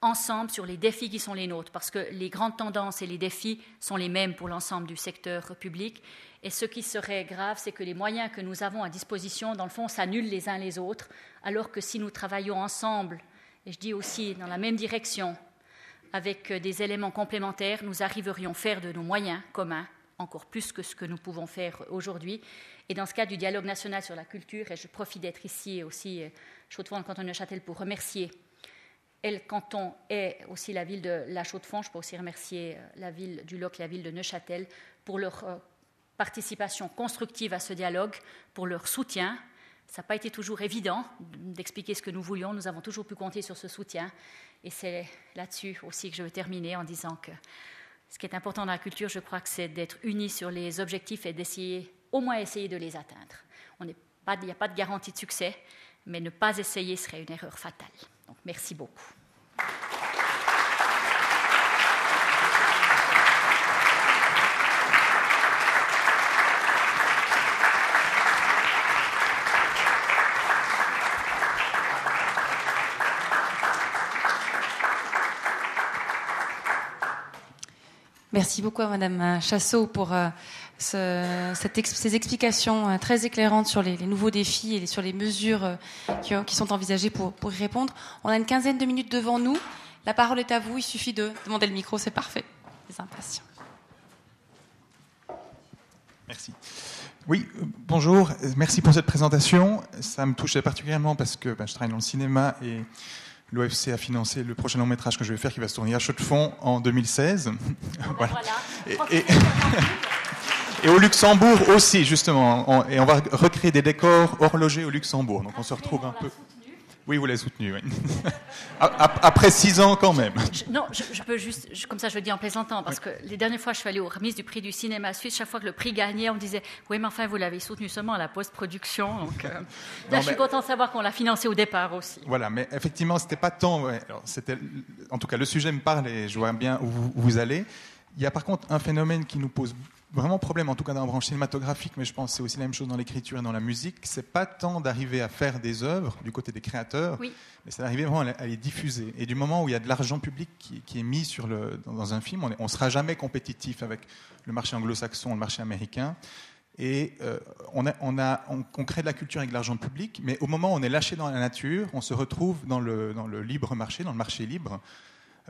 ensemble sur les défis qui sont les nôtres, parce que les grandes tendances et les défis sont les mêmes pour l'ensemble du secteur public. Et ce qui serait grave, c'est que les moyens que nous avons à disposition, dans le fond, s'annulent les uns les autres, alors que si nous travaillons ensemble, et je dis aussi dans la même direction, avec des éléments complémentaires, nous arriverions à faire de nos moyens communs encore plus que ce que nous pouvons faire aujourd'hui. Et dans ce cadre du dialogue national sur la culture, et je profite d'être ici aussi, euh, Chaux-de-Fonds, le canton de Neuchâtel, pour remercier elle, canton et aussi la ville de La Chaux-de-Fonds. Je peux aussi remercier euh, la ville du Loc et la ville de Neuchâtel pour leur euh, participation constructive à ce dialogue, pour leur soutien. Ça n'a pas été toujours évident d'expliquer ce que nous voulions. Nous avons toujours pu compter sur ce soutien. Et c'est là-dessus aussi que je veux terminer en disant que ce qui est important dans la culture, je crois que c'est d'être unis sur les objectifs et d'essayer, au moins essayer de les atteindre. il n'y a pas de garantie de succès, mais ne pas essayer serait une erreur fatale. Donc merci beaucoup. Merci beaucoup à Madame Chassot pour euh, ces explications euh, très éclairantes sur les, nouveaux défis et sur les mesures euh, qui, sont envisagées pour, y répondre. On a une quinzaine de minutes devant nous. La parole est à vous. Il suffit de demander le micro, c'est parfait. Impatients. Merci. Oui, bonjour. Merci pour cette présentation. Ça me touchait particulièrement parce que ben, je travaille dans le cinéma et L'OFC a financé le prochain long métrage que je vais faire qui va se tourner à Chaux de Fonds en 2016. voilà. Et, au Luxembourg aussi, justement. et on va recréer des décors horlogers au Luxembourg. Donc on se retrouve un peu. Oui, vous l'avez soutenu. Oui. Après six ans, quand même. non, je, peux juste, comme ça, je le dis en plaisantant, parce que les dernières fois, je suis allée aux remises du prix du cinéma suisse. Chaque fois que le prix gagnait, on me disait Oui, mais enfin, vous l'avez soutenu seulement à la post-production. Donc, euh, là, je suis content de savoir qu'on l'a financé au départ aussi. Voilà, mais effectivement, c'était pas tant. en tout cas, le sujet me parle et je vois bien où vous allez. Il y a par contre un phénomène qui nous pose vraiment problème, en tout cas dans la branche cinématographique, mais je pense que c'est aussi la même chose dans l'écriture et dans la musique, c'est pas tant d'arriver à faire des œuvres du côté des créateurs, mais c'est d'arriver vraiment à les diffuser. Et du moment où il y a de l'argent public qui, est mis sur le, dans, un film, on ne sera jamais compétitif avec le marché anglo-saxon, le marché américain. Et euh, on, a, on, a, on, crée de la culture avec de l'argent public, mais au moment où on est lâché dans la nature, on se retrouve dans le, dans le libre marché, dans le marché libre.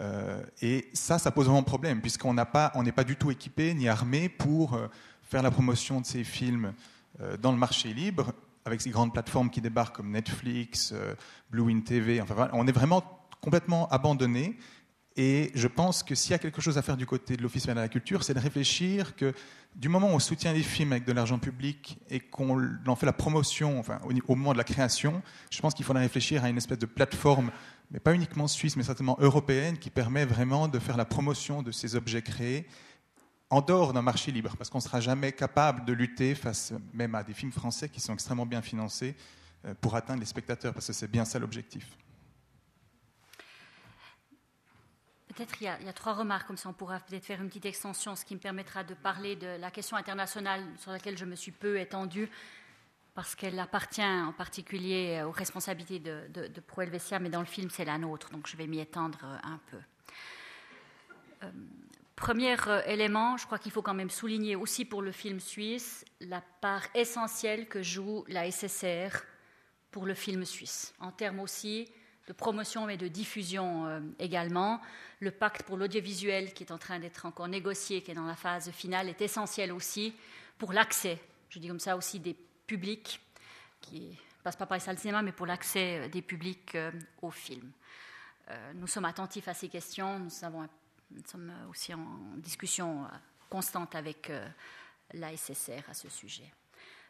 Euh, et ça, ça pose vraiment problème, puisqu'on n'est pas, du tout équipé ni armé pour euh, faire la promotion de ces films euh, dans le marché libre, avec ces grandes plateformes qui débarquent comme Netflix, Blue Wind TV. Enfin, on est vraiment complètement abandonné. Et je pense que s'il y a quelque chose à faire du côté de l'Office de la culture, c'est de réfléchir que du moment où on soutient les films avec de l'argent public et qu'on en fait la promotion, enfin, au moment de la création, je pense qu'il faudrait réfléchir à une espèce de plateforme mais pas uniquement suisse, mais certainement européenne, qui permet vraiment de faire la promotion de ces objets créés en dehors d'un marché libre, parce qu'on ne sera jamais capable de lutter face même à des films français qui sont extrêmement bien financés euh, pour atteindre les spectateurs, parce que c'est bien ça l'objectif. Peut-être il, y, a, trois remarques, comme ça on pourra peut-être faire une petite extension, ce qui me permettra de parler de la question internationale sur laquelle je me suis peu étendue, parce qu'elle appartient en particulier aux responsabilités de, de, de Pro Helvetia, mais dans le film, c'est la nôtre, donc je vais m'y étendre euh, un peu. Euh, premier euh, élément, je crois qu'il faut quand même souligner aussi pour le film suisse la part essentielle que joue la SSR pour le film suisse, en termes aussi de promotion mais de diffusion également. Le pacte pour l'audiovisuel qui est en train d'être encore négocié, qui est dans la phase finale, est essentiel aussi pour l'accès, je dis comme ça aussi, des public, qui passe pas par les salles de cinéma, mais pour l'accès euh, des publics euh, aux films. Euh, nous sommes attentifs à ces questions. Nous, sommes aussi en discussion constante avec la SSR à ce sujet.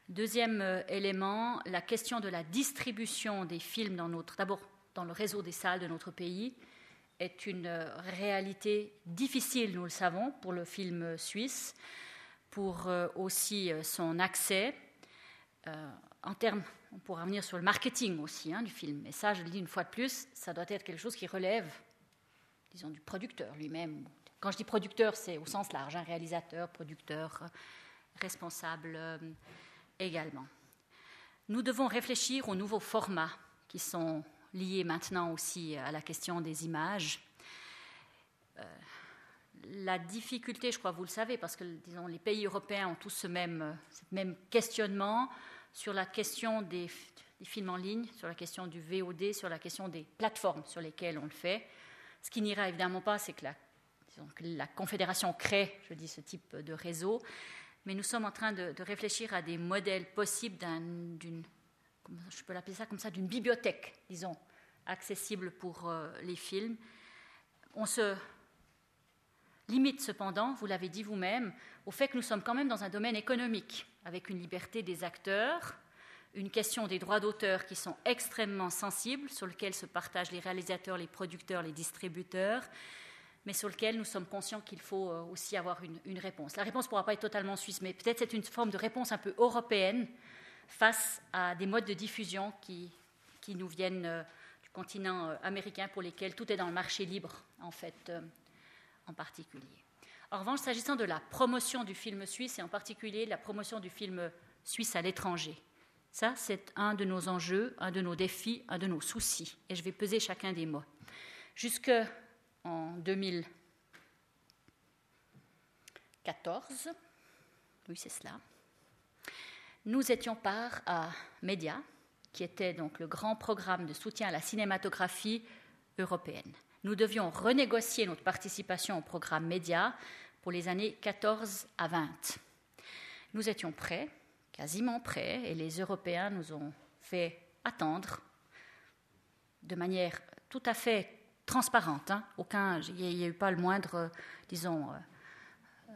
Deuxième élément, la question de la distribution des films dans notre, d'abord dans le réseau des salles de notre pays, est une réalité difficile, nous le savons, pour le film suisse, pour aussi son accès euh, en termes, on pourra revenir sur le marketing aussi hein, du film, mais ça, je le dis une fois de plus, ça doit être quelque chose qui relève, disons, du producteur lui-même. Quand je dis producteur, c'est au sens large, un hein, réalisateur, producteur, responsable euh, également. Nous devons réfléchir au nouveau format qui sont liées maintenant aussi à la question des images. Euh, la difficulté, je crois, vous le savez, parce que disons, les pays européens ont tous ce même questionnement sur la question des, films en ligne, sur la question du VOD, sur la question des plateformes sur lesquelles on le fait. Ce qui n'ira évidemment pas, c'est que la, Confédération crée, je dis, ce type de réseau, mais nous sommes en train de, réfléchir à des modèles possibles d'une, je peux l'appeler ça comme ça, d'une bibliothèque, disons, accessible pour euh, les films. On se limite cependant, vous l'avez dit vous-même, au fait que nous sommes quand même dans un domaine économique, avec une liberté des acteurs, une question des droits d'auteur qui sont extrêmement sensibles, sur lesquels se partagent les réalisateurs, les producteurs, les distributeurs, mais sur lesquels nous sommes conscients qu'il faut euh, aussi avoir une, réponse. La réponse ne pourra pas être totalement suisse, mais peut-être c'est une forme de réponse un peu européenne face à des modes de diffusion qui, qui nous viennent euh, du continent euh, américain pour lesquels tout est dans le marché libre, en fait, en particulier. En revanche, s'agissant de la promotion du film suisse, et en particulier la promotion du film suisse à l'étranger, ça, c'est un de nos enjeux, un de nos défis, un de nos soucis. Et je vais peser chacun des mots. Jusque en 2014, oui, c'est cela, nous étions part à MEDIA, qui était donc le grand programme de soutien à la cinématographie européenne. Nous devions renégocier notre participation au programme Média pour les années 14 à 20. Nous étions prêts, quasiment prêts, et les Européens nous ont fait attendre de manière tout à fait transparente. Hein. Aucun, il n'y a, eu pas le moindre, disons, euh,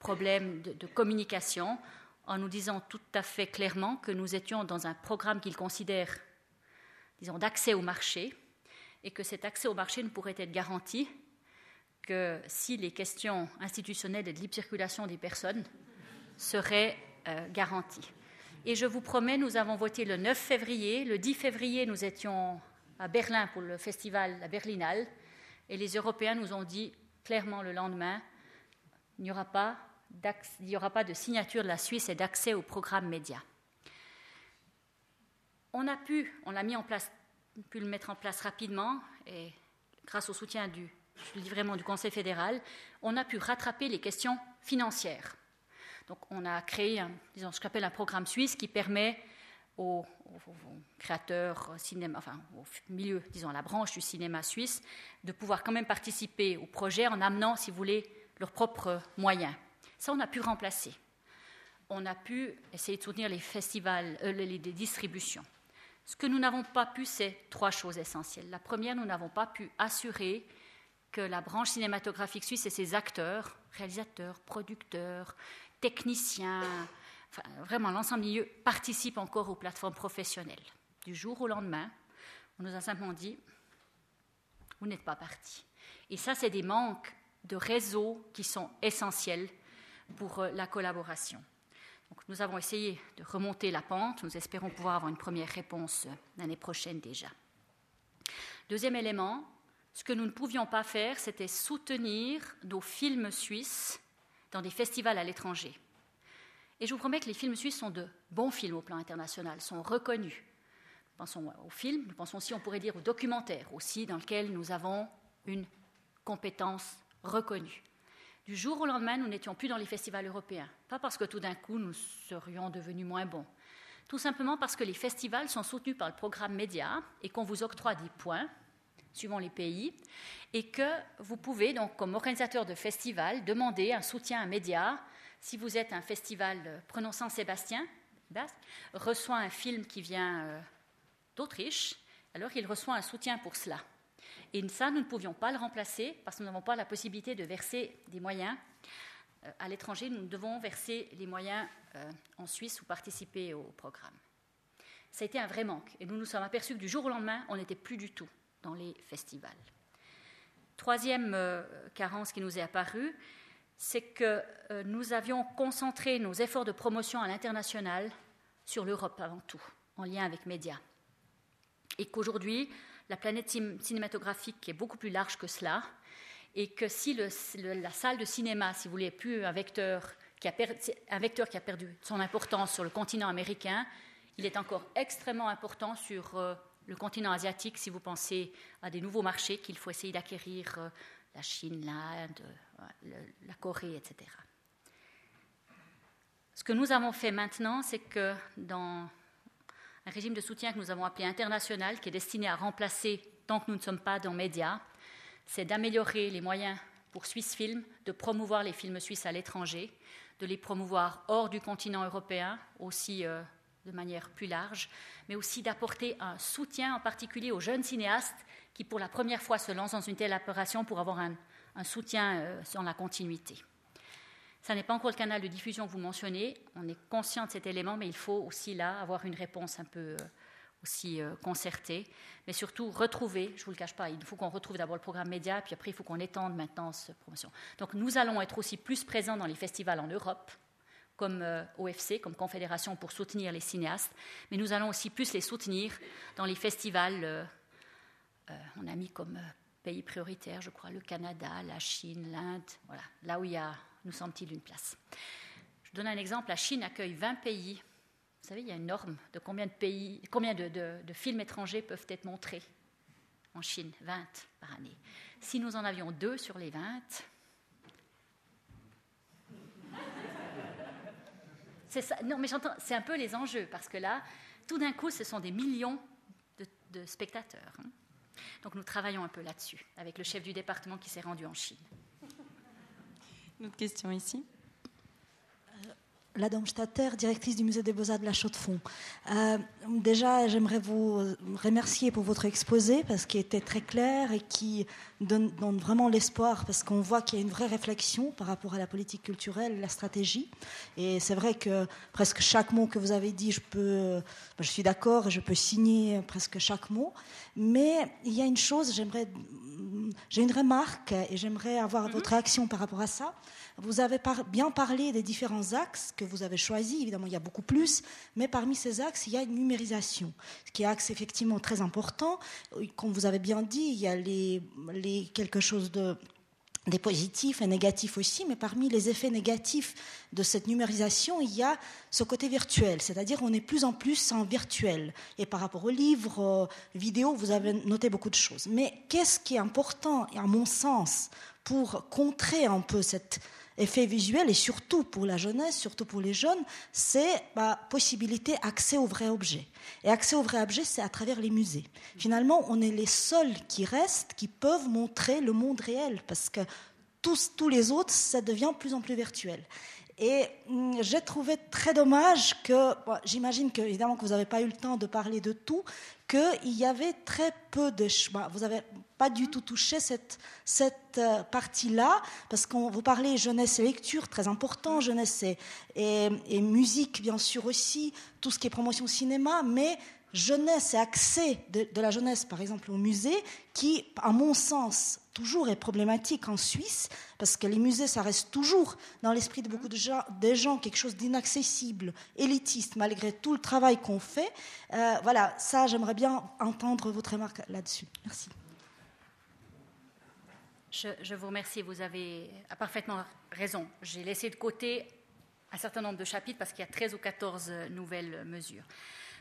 problème de, communication, en nous disant tout à fait clairement que nous étions dans un programme qu'ils considèrent, disons, d'accès au marché, et que cet accès au marché ne pourrait être garanti que si les questions institutionnelles et de libre circulation des personnes seraient euh, garanties. Et je vous promets, nous avons voté le 9 février. Le 10 février, nous étions à Berlin pour le festival la Berlinale. Et les Européens nous ont dit clairement le lendemain, il n'y aura pas, de signature de la Suisse et d'accès au programme média. On a pu, on a mis en place pu le mettre en place rapidement et grâce au soutien du, je dis vraiment, du Conseil fédéral, on a pu rattraper les questions financières. Donc on a créé un, disons, ce un programme suisse qui permet aux, créateurs cinéma, enfin au milieu, disons la branche du cinéma suisse, de pouvoir quand même participer au projet en amenant, si vous voulez, leurs propres moyens. Ça, on a pu remplacer. On a pu essayer de soutenir les festivals, euh, les distributions. Ce que nous n'avons pas pu, c'est trois choses essentielles. La première, nous n'avons pas pu assurer que la branche cinématographique suisse et ses acteurs, réalisateurs, producteurs, techniciens, vraiment l'ensemble du milieu, participent encore aux plateformes professionnelles. Du jour au lendemain, on nous a simplement dit, vous n'êtes pas partis. Et ça, c'est des manques de réseau qui sont essentiels pour euh, la collaboration nous avons essayé de remonter la pente. Nous espérons pouvoir avoir une première réponse l'année prochaine déjà. Deuxième élément, ce que nous ne pouvions pas faire, c'était soutenir nos films suisses dans des festivals à l'étranger. Et je vous promets que les films suisses sont de bons films au plan international, sont reconnus. Nous pensons aux films, nous pensons aussi, on pourrait dire, aux documentaires aussi, dans lesquels nous avons une compétence reconnue. Du jour au lendemain, nous n'étions plus dans les festivals européens. Pas parce que tout d'un coup, nous serions devenus moins bons. Tout simplement parce que les festivals sont soutenus par le programme Média et qu'on vous octroie des points suivant les pays, et que vous pouvez, donc, comme organisateur de festival, demander un soutien à Média. Si vous êtes un festival, euh, prenons Saint-Sébastien, reçoit un film qui vient euh, d'Autriche, alors il reçoit un soutien pour cela. Et ça, nous ne pouvions pas le remplacer parce que nous n'avons pas la possibilité de verser des moyens euh, à l'étranger. Nous devons verser les moyens euh, en Suisse ou participer au programme. Ça a été un vrai manque. Et nous nous sommes aperçus que du jour au lendemain, on n'était plus du tout dans les festivals. Troisième euh, carence qui nous est apparue, c'est que nous avions concentré nos efforts de promotion à l'international sur l'Europe avant tout, en lien avec Média. Et qu'aujourd'hui, la planète cinématographique est beaucoup plus large que cela, et que si la salle de cinéma, si vous voulez, plus un vecteur, qui a vecteur qui a perdu son importance sur le continent américain, il est encore extrêmement important sur euh, le continent asiatique si vous pensez à des nouveaux marchés qu'il faut essayer d'acquérir, euh, la Chine, l'Inde, la Corée, etc. Ce que nous avons fait maintenant, c'est que dans un régime de soutien que nous avons appelé international, qui est destiné à remplacer, tant que nous ne sommes pas dans médias, c'est d'améliorer les moyens pour Suisse Film de promouvoir les films suisses à l'étranger, de les promouvoir hors du continent européen, aussi euh, de manière plus large, mais aussi d'apporter un soutien en particulier aux jeunes cinéastes qui, pour la première fois, se lancent dans une telle opération pour avoir un, soutien euh, sur la continuité. Ça n'est pas encore le canal de diffusion que vous mentionnez. On est conscient de cet élément, mais il faut aussi là avoir une réponse un peu euh, aussi euh, concertée. Mais surtout retrouver, je ne vous le cache pas, il faut qu'on retrouve d'abord le programme média, puis après il faut qu'on étende maintenant cette promotion. Donc nous allons être aussi plus présents dans les festivals en Europe, comme euh, OFC, comme confédération pour soutenir les cinéastes, mais nous allons aussi plus les soutenir dans les festivals. on a mis comme pays prioritaires, je crois, le Canada, la Chine, l'Inde, voilà, là où il y a nous semble-t-il, une place. Je donne un exemple. La Chine accueille 20 pays. Vous savez, il y a une norme de combien de, pays, combien de, films étrangers peuvent être montrés en Chine 20 par année. Si nous en avions deux sur les 20, c'est ça. Non, mais j'entends, c'est un peu les enjeux, parce que là, tout d'un coup, ce sont des millions de, spectateurs. Hein. Donc nous travaillons un peu là-dessus, avec le chef du département qui s'est rendu en Chine. Une autre question ici. La Statter, directrice du musée des Beaux-Arts de la Chaux-de-Fonds. Euh, déjà, j'aimerais vous remercier pour votre exposé parce qu'il était très clair et qui donne, vraiment l'espoir parce qu'on voit qu'il y a une vraie réflexion par rapport à la politique culturelle, la stratégie. Et c'est vrai que presque chaque mot que vous avez dit, je, peux, je suis d'accord je peux signer presque chaque mot. Mais il y a une chose, j'aimerais, j'ai une remarque et j'aimerais avoir mm-hmm. votre réaction par rapport à ça. Vous avez bien parlé des différents axes que vous avez choisis. Évidemment, il y a beaucoup plus, mais parmi ces axes, il y a une numérisation, ce qui est axe effectivement très important. Comme vous avez bien dit, il y a les, les quelque chose de des positifs et négatifs aussi, mais parmi les effets négatifs de cette numérisation, il y a ce côté virtuel, c'est-à-dire on est plus en plus en virtuel. Et par rapport aux livres, aux vidéos, vous avez noté beaucoup de choses. Mais qu'est-ce qui est important, à mon sens, pour contrer un peu cet effet visuel et surtout pour la jeunesse, surtout pour les jeunes, c'est bah, possibilité accès au vrai objet. Et accès au vrai objet, c'est à travers les musées. Finalement, on est les seuls qui restent, qui peuvent montrer le monde réel, parce que tous, tous les autres, ça devient de plus en plus virtuel. Et hum, j'ai trouvé très dommage que, j'imagine que, évidemment, que vous n'avez pas eu le temps de parler de tout, qu'il y avait très peu de choix. Vous n'avez pas du tout touché cette, cette euh, partie-là, parce qu'on vous parlez jeunesse et lecture, très important, jeunesse et, et, musique, bien sûr aussi, tout ce qui est promotion cinéma, mais jeunesse et accès de, la jeunesse, par exemple, au musée, qui, à mon sens, toujours est problématique en Suisse, parce que les musées, ça reste toujours dans l'esprit de beaucoup de gens, des gens quelque chose d'inaccessible, élitiste, malgré tout le travail qu'on fait. Euh, voilà, ça, j'aimerais bien entendre votre remarque là-dessus. Merci. Je, je, vous remercie, vous avez parfaitement raison. J'ai laissé de côté un certain nombre de chapitres parce qu'il y a 13 ou 14 nouvelles mesures.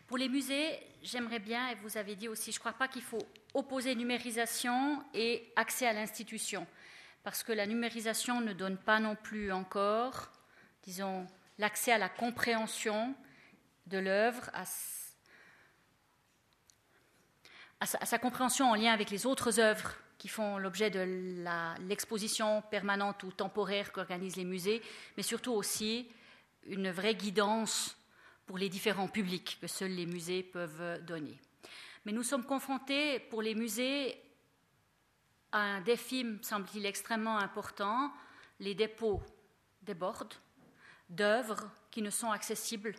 Pour les musées, j'aimerais bien, et vous avez dit aussi, je ne crois pas qu'il faut opposer numérisation et accès à l'institution, parce que la numérisation ne donne pas non plus encore, disons, l'accès à la compréhension de l'œuvre, à, sa, compréhension en lien avec les autres œuvres qui font l'objet de l'exposition permanente ou temporaire qu'organisent les musées, mais surtout aussi une vraie guidance pour les différents publics que seuls les musées peuvent donner. Mais nous sommes confrontés pour les musées à un défi, semble-t-il, extrêmement important. Les dépôts débordent d'œuvres qui ne sont accessibles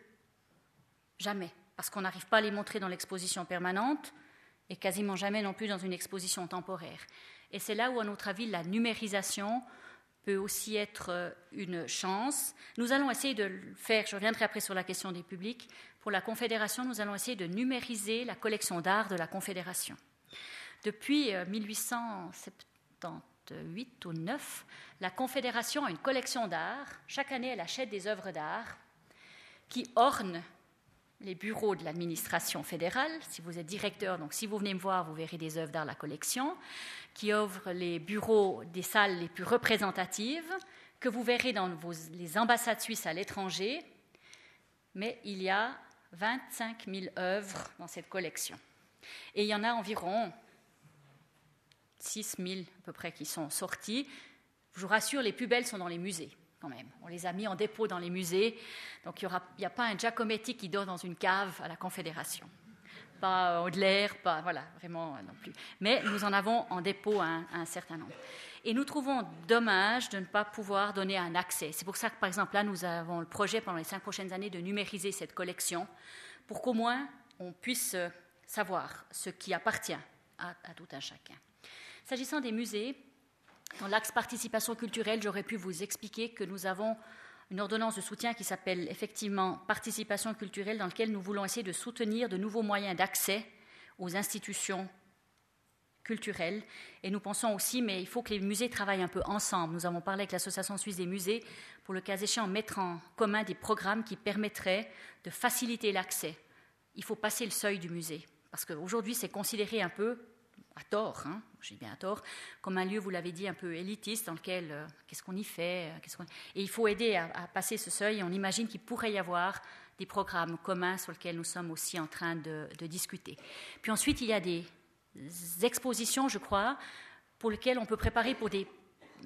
jamais, parce qu'on n'arrive pas à les montrer dans l'exposition permanente et quasiment jamais non plus dans une exposition temporaire. Et c'est là où, à notre avis, la numérisation peut aussi être euh, une chance. Nous allons essayer de le faire, je reviendrai après sur la question des publics. Pour la Confédération, nous allons essayer de numériser la collection d'art de la Confédération. Depuis 1878 euh, ou 9, la Confédération a une collection d'art. Chaque année, elle achète des œuvres d'art qui ornent les bureaux de l'administration fédérale. Si vous êtes directeur, donc si vous venez me voir, vous verrez des œuvres d'art la collection, qui offre les bureaux des salles les plus représentatives, que vous verrez dans les ambassades suisses à l'étranger. Mais il y a 25 000 œuvres dans cette collection. Et il y en a environ 6 000 à peu près qui sont sorties. Je vous rassure, les plus belles sont dans les musées On les a mis en dépôt dans les musées. Donc il n'y a pas un Giacometti qui dort dans une cave à la Confédération. Pas Audelaire, pas, voilà, vraiment non plus. Mais nous en avons en dépôt un, certain nombre. Et nous trouvons dommage de ne pas pouvoir donner un accès. C'est pour ça que, par exemple, là, nous avons le projet pendant les cinq prochaines années de numériser cette collection pour qu'au moins on puisse savoir ce qui appartient à tout un chacun. S'agissant des musées, dans l'axe participation culturelle, j'aurais pu vous expliquer que nous avons une ordonnance de soutien qui s'appelle effectivement participation culturelle, dans laquelle nous voulons essayer de soutenir de nouveaux moyens d'accès aux institutions culturelles. Et nous pensons aussi, mais il faut que les musées travaillent un peu ensemble. Nous avons parlé avec l'Association suisse des musées pour, le cas échéant, mettre en commun des programmes qui permettraient de faciliter l'accès. Il faut passer le seuil du musée. Parce qu'aujourd'hui, c'est considéré un peu à tort, hein, j'ai bien à tort, comme un lieu, vous l'avez dit, un peu élitiste, dans lequel euh, qu'est-ce qu'on y fait euh, Et il faut aider à, passer ce seuil. Et on imagine qu'il pourrait y avoir des programmes communs sur lesquels nous sommes aussi en train de, discuter. Puis ensuite, il y a des expositions, je crois, pour lesquelles on peut préparer pour des,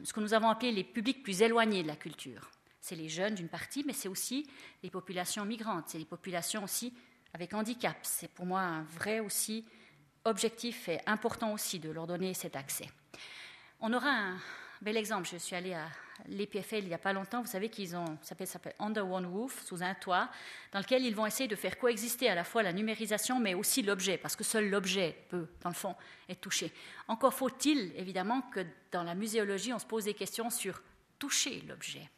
ce que nous avons appelé les publics plus éloignés de la culture. C'est les jeunes d'une partie, mais c'est aussi les populations migrantes, c'est les populations aussi avec handicap. C'est pour moi un vrai aussi objectif et important aussi de leur donner cet accès. On aura un bel exemple. Je suis allée à l'EPFL il n'y a pas longtemps. Vous savez qu'ils ont, ça s'appelle Under One Roof, sous un toit, dans lequel ils vont essayer de faire coexister à la fois la numérisation, mais aussi l'objet, parce que seul l'objet peut, dans le fond, être touché. Encore faut-il, évidemment, que dans la muséologie, on se pose des questions sur toucher l'objet.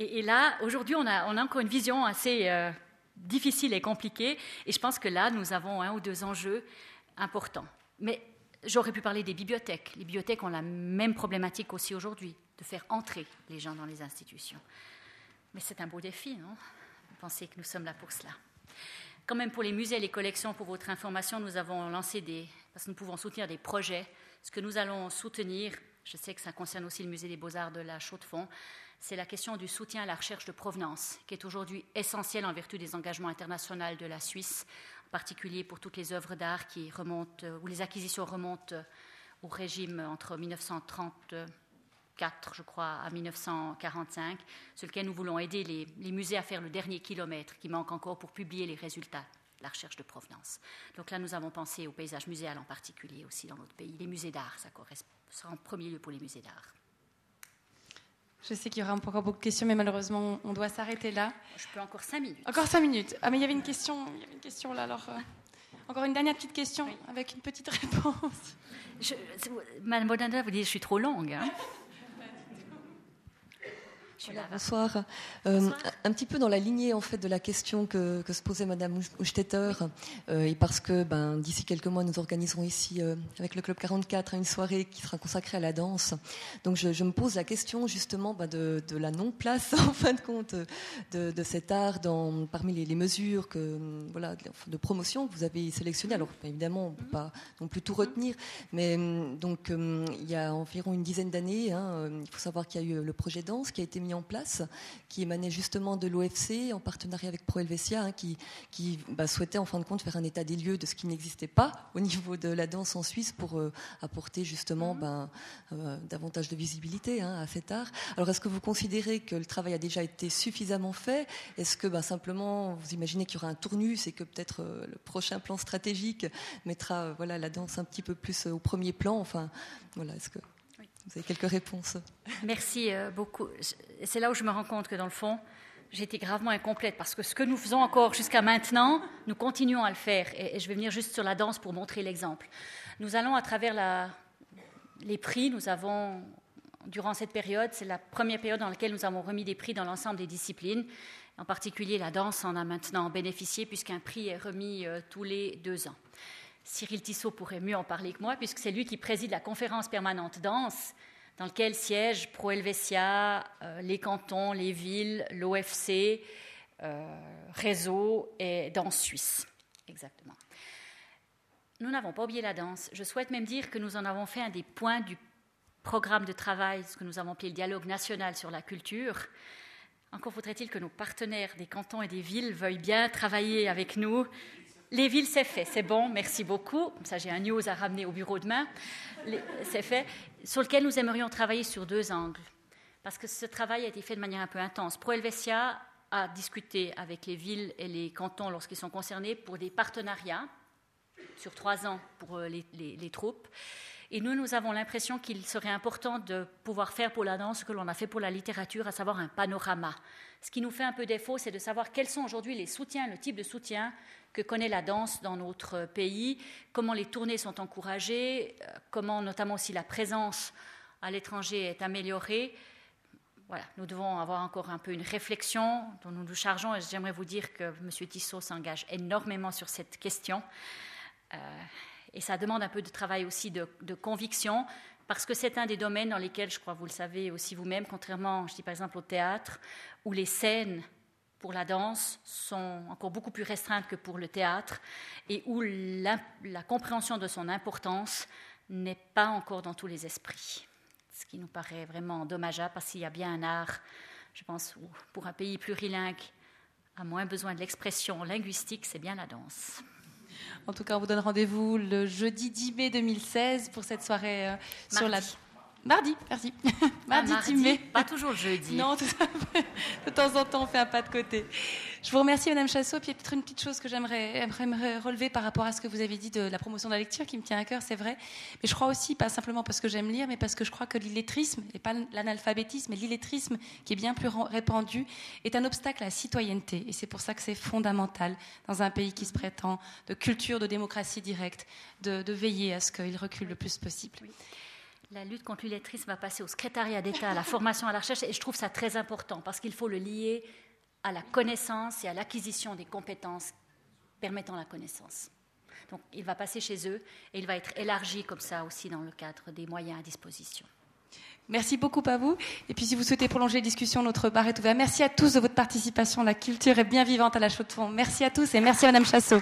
Et, là, aujourd'hui, on a, on a, encore une vision assez euh, difficile et compliqué. Et je pense que là, nous avons un ou deux enjeux importants. Mais j'aurais pu parler des bibliothèques. Les bibliothèques ont la même problématique aussi aujourd'hui, de faire entrer les gens dans les institutions. Mais c'est un beau défi, non? Vous pensez que nous sommes là pour cela? Quand même, pour les musées et les collections, pour votre information, nous avons lancé des... parce que nous pouvons soutenir des projets. Ce que nous allons soutenir, je sais que ça concerne aussi le musée des beaux-arts de la Chaux-de-Fonds, c'est la question du soutien à la recherche de provenance, qui est aujourd'hui essentielle en vertu des engagements internationaux de la Suisse, en particulier pour toutes les œuvres d'art qui remontent, euh, où les acquisitions remontent euh, au régime entre 1934, je crois, à 1945, sur lequel nous voulons aider les, musées à faire le dernier kilomètre qui manque encore pour publier les résultats de la recherche de provenance. Donc là, nous avons pensé au paysage muséal en particulier aussi dans notre pays. Les musées d'art, ça sera en premier lieu pour les musées d'art. Je sais qu'il y aura encore beaucoup de questions, mais malheureusement, on doit s'arrêter là. Je peux encore cinq minutes. Encore cinq minutes. Ah, mais il y avait une question, il y avait une question là. Alors, euh, encore une dernière petite question avec une petite réponse. Je, Madame Bodanda, vous dites que je suis trop longue. Hein bonsoir. Euh, un petit peu dans la lignée en fait de la question que, se posait Madame Ustetter, euh, et parce que ben, d'ici quelques mois nous organiserons ici euh, avec le Club 44 une soirée qui sera consacrée à la danse. Donc je, me pose la question justement ben, de, la non-place en fin de compte de, cet art dans, parmi les, mesures que, voilà, de, promotion que vous avez sélectionnées. Alors évidemment on ne peut pas non plus tout retenir, mais donc il y a environ une dizaine d'années, hein, il faut savoir qu'il y a eu le projet danse qui a été mis en place, qui émanait justement de l'OFC en partenariat avec Pro Helvetia, hein, qui, qui bah, souhaitait en fin de compte faire un état des lieux de ce qui n'existait pas au niveau de la danse en Suisse pour euh, apporter justement mhm. ben, euh, davantage de visibilité hein, à cet art. Alors est-ce que vous considérez que le travail a déjà été suffisamment fait? Est-ce que ben, simplement vous imaginez qu'il y aura un tournus et que peut-être euh, le prochain plan stratégique mettra voilà, la danse un petit peu plus au premier plan? Enfin, voilà, est-ce que vous avez quelques réponses. Merci euh, beaucoup. C'est là où je me rends compte que dans le fond, été gravement incomplète parce que ce que nous faisons encore jusqu'à maintenant, nous continuons à le faire. Et, je vais venir juste sur la danse pour montrer l'exemple. Nous allons à travers les prix, nous avons, durant cette période, c'est la première période dans laquelle nous avons remis des prix dans l'ensemble des disciplines. En particulier, la danse en a maintenant bénéficié puisqu'un prix est remis euh, tous les deux ans. Cyril Tissot pourrait mieux en parler que moi, puisque c'est lui qui préside la conférence permanente danse dans lequel siègent Pro Helvetia, euh, les cantons, les villes, l'OFC, euh, Réseau et Danse Suisse. Exactement. Nous n'avons pas oublié la danse. Je souhaite même dire que nous en avons fait un des points du programme de travail, ce que nous avons appelé le dialogue national sur la culture. Encore faudrait-il que nos partenaires des cantons et des villes veuillent bien travailler avec nous. Les villes, c'est fait, c'est bon, merci beaucoup. Ça, j'ai un news à ramener au bureau demain. C'est fait. Sur lequel nous aimerions travailler sur deux angles. Parce que ce travail a été fait de manière un peu intense. Pro Helvetia a discuté avec les villes et les cantons lorsqu'ils sont concernés pour des partenariats sur trois ans pour euh, les troupes. Et nous, nous avons l'impression qu'il serait important de pouvoir faire pour la danse ce que l'on a fait pour la littérature, à savoir un panorama. Ce qui nous fait un peu défaut, c'est de savoir quels sont aujourd'hui les soutiens, le type de soutien que connaît la danse dans notre pays, comment les tournées sont encouragées, euh, comment notamment aussi la présence à l'étranger est améliorée. Voilà, nous devons avoir encore un peu une réflexion dont nous nous chargeons et j'aimerais vous dire que M. Tissot s'engage énormément sur cette question. Euh, et ça demande un peu de travail aussi de, conviction, parce que c'est un des domaines dans lesquels, je crois, vous le savez aussi vous-même, contrairement, je dis par exemple au théâtre, où les scènes pour la danse sont encore beaucoup plus restreintes que pour le théâtre, et où la, compréhension de son importance n'est pas encore dans tous les esprits. Ce qui nous paraît vraiment dommageable, parce qu'il y a bien un art, je pense, pour un pays plurilingue, a moins besoin de l'expression linguistique, c'est bien la danse. En tout cas, on vous donne rendez-vous le jeudi 10 mai 2016 pour cette soirée euh, sur la Mardi, merci. mardi, ah, mardi Pas toujours jeudi. Non, de temps en temps, on fait un pas de côté. Je vous remercie, Madame Chassot. Puis il y a peut-être une petite chose que j'aimerais relever par rapport à ce que vous avez dit de la promotion de la lecture, qui me tient à cœur, c'est vrai. Mais je crois aussi, pas simplement parce que j'aime lire, mais parce que je crois que l'illettrisme, et pas l'analphabétisme, mais l'illettrisme, qui est bien plus répandu, est un obstacle à la citoyenneté. Et c'est pour ça que c'est fondamental, dans un pays qui se prétend de culture, de démocratie directe, de, veiller à ce qu'il recule le plus possible. La lutte contre l'illettrisme va passer au secrétariat d'État, à la formation, à la recherche, et je trouve ça très important parce qu'il faut le lier à la connaissance et à l'acquisition des compétences permettant la connaissance. Donc il va passer chez eux et il va être élargi comme ça aussi dans le cadre des moyens à disposition. Merci beaucoup à vous. Et puis si vous souhaitez prolonger la discussion, notre bar est ouvert. Merci à tous de votre participation. La culture est bien vivante à la Chaux de Fonds. Merci à tous et merci à Madame Chassot.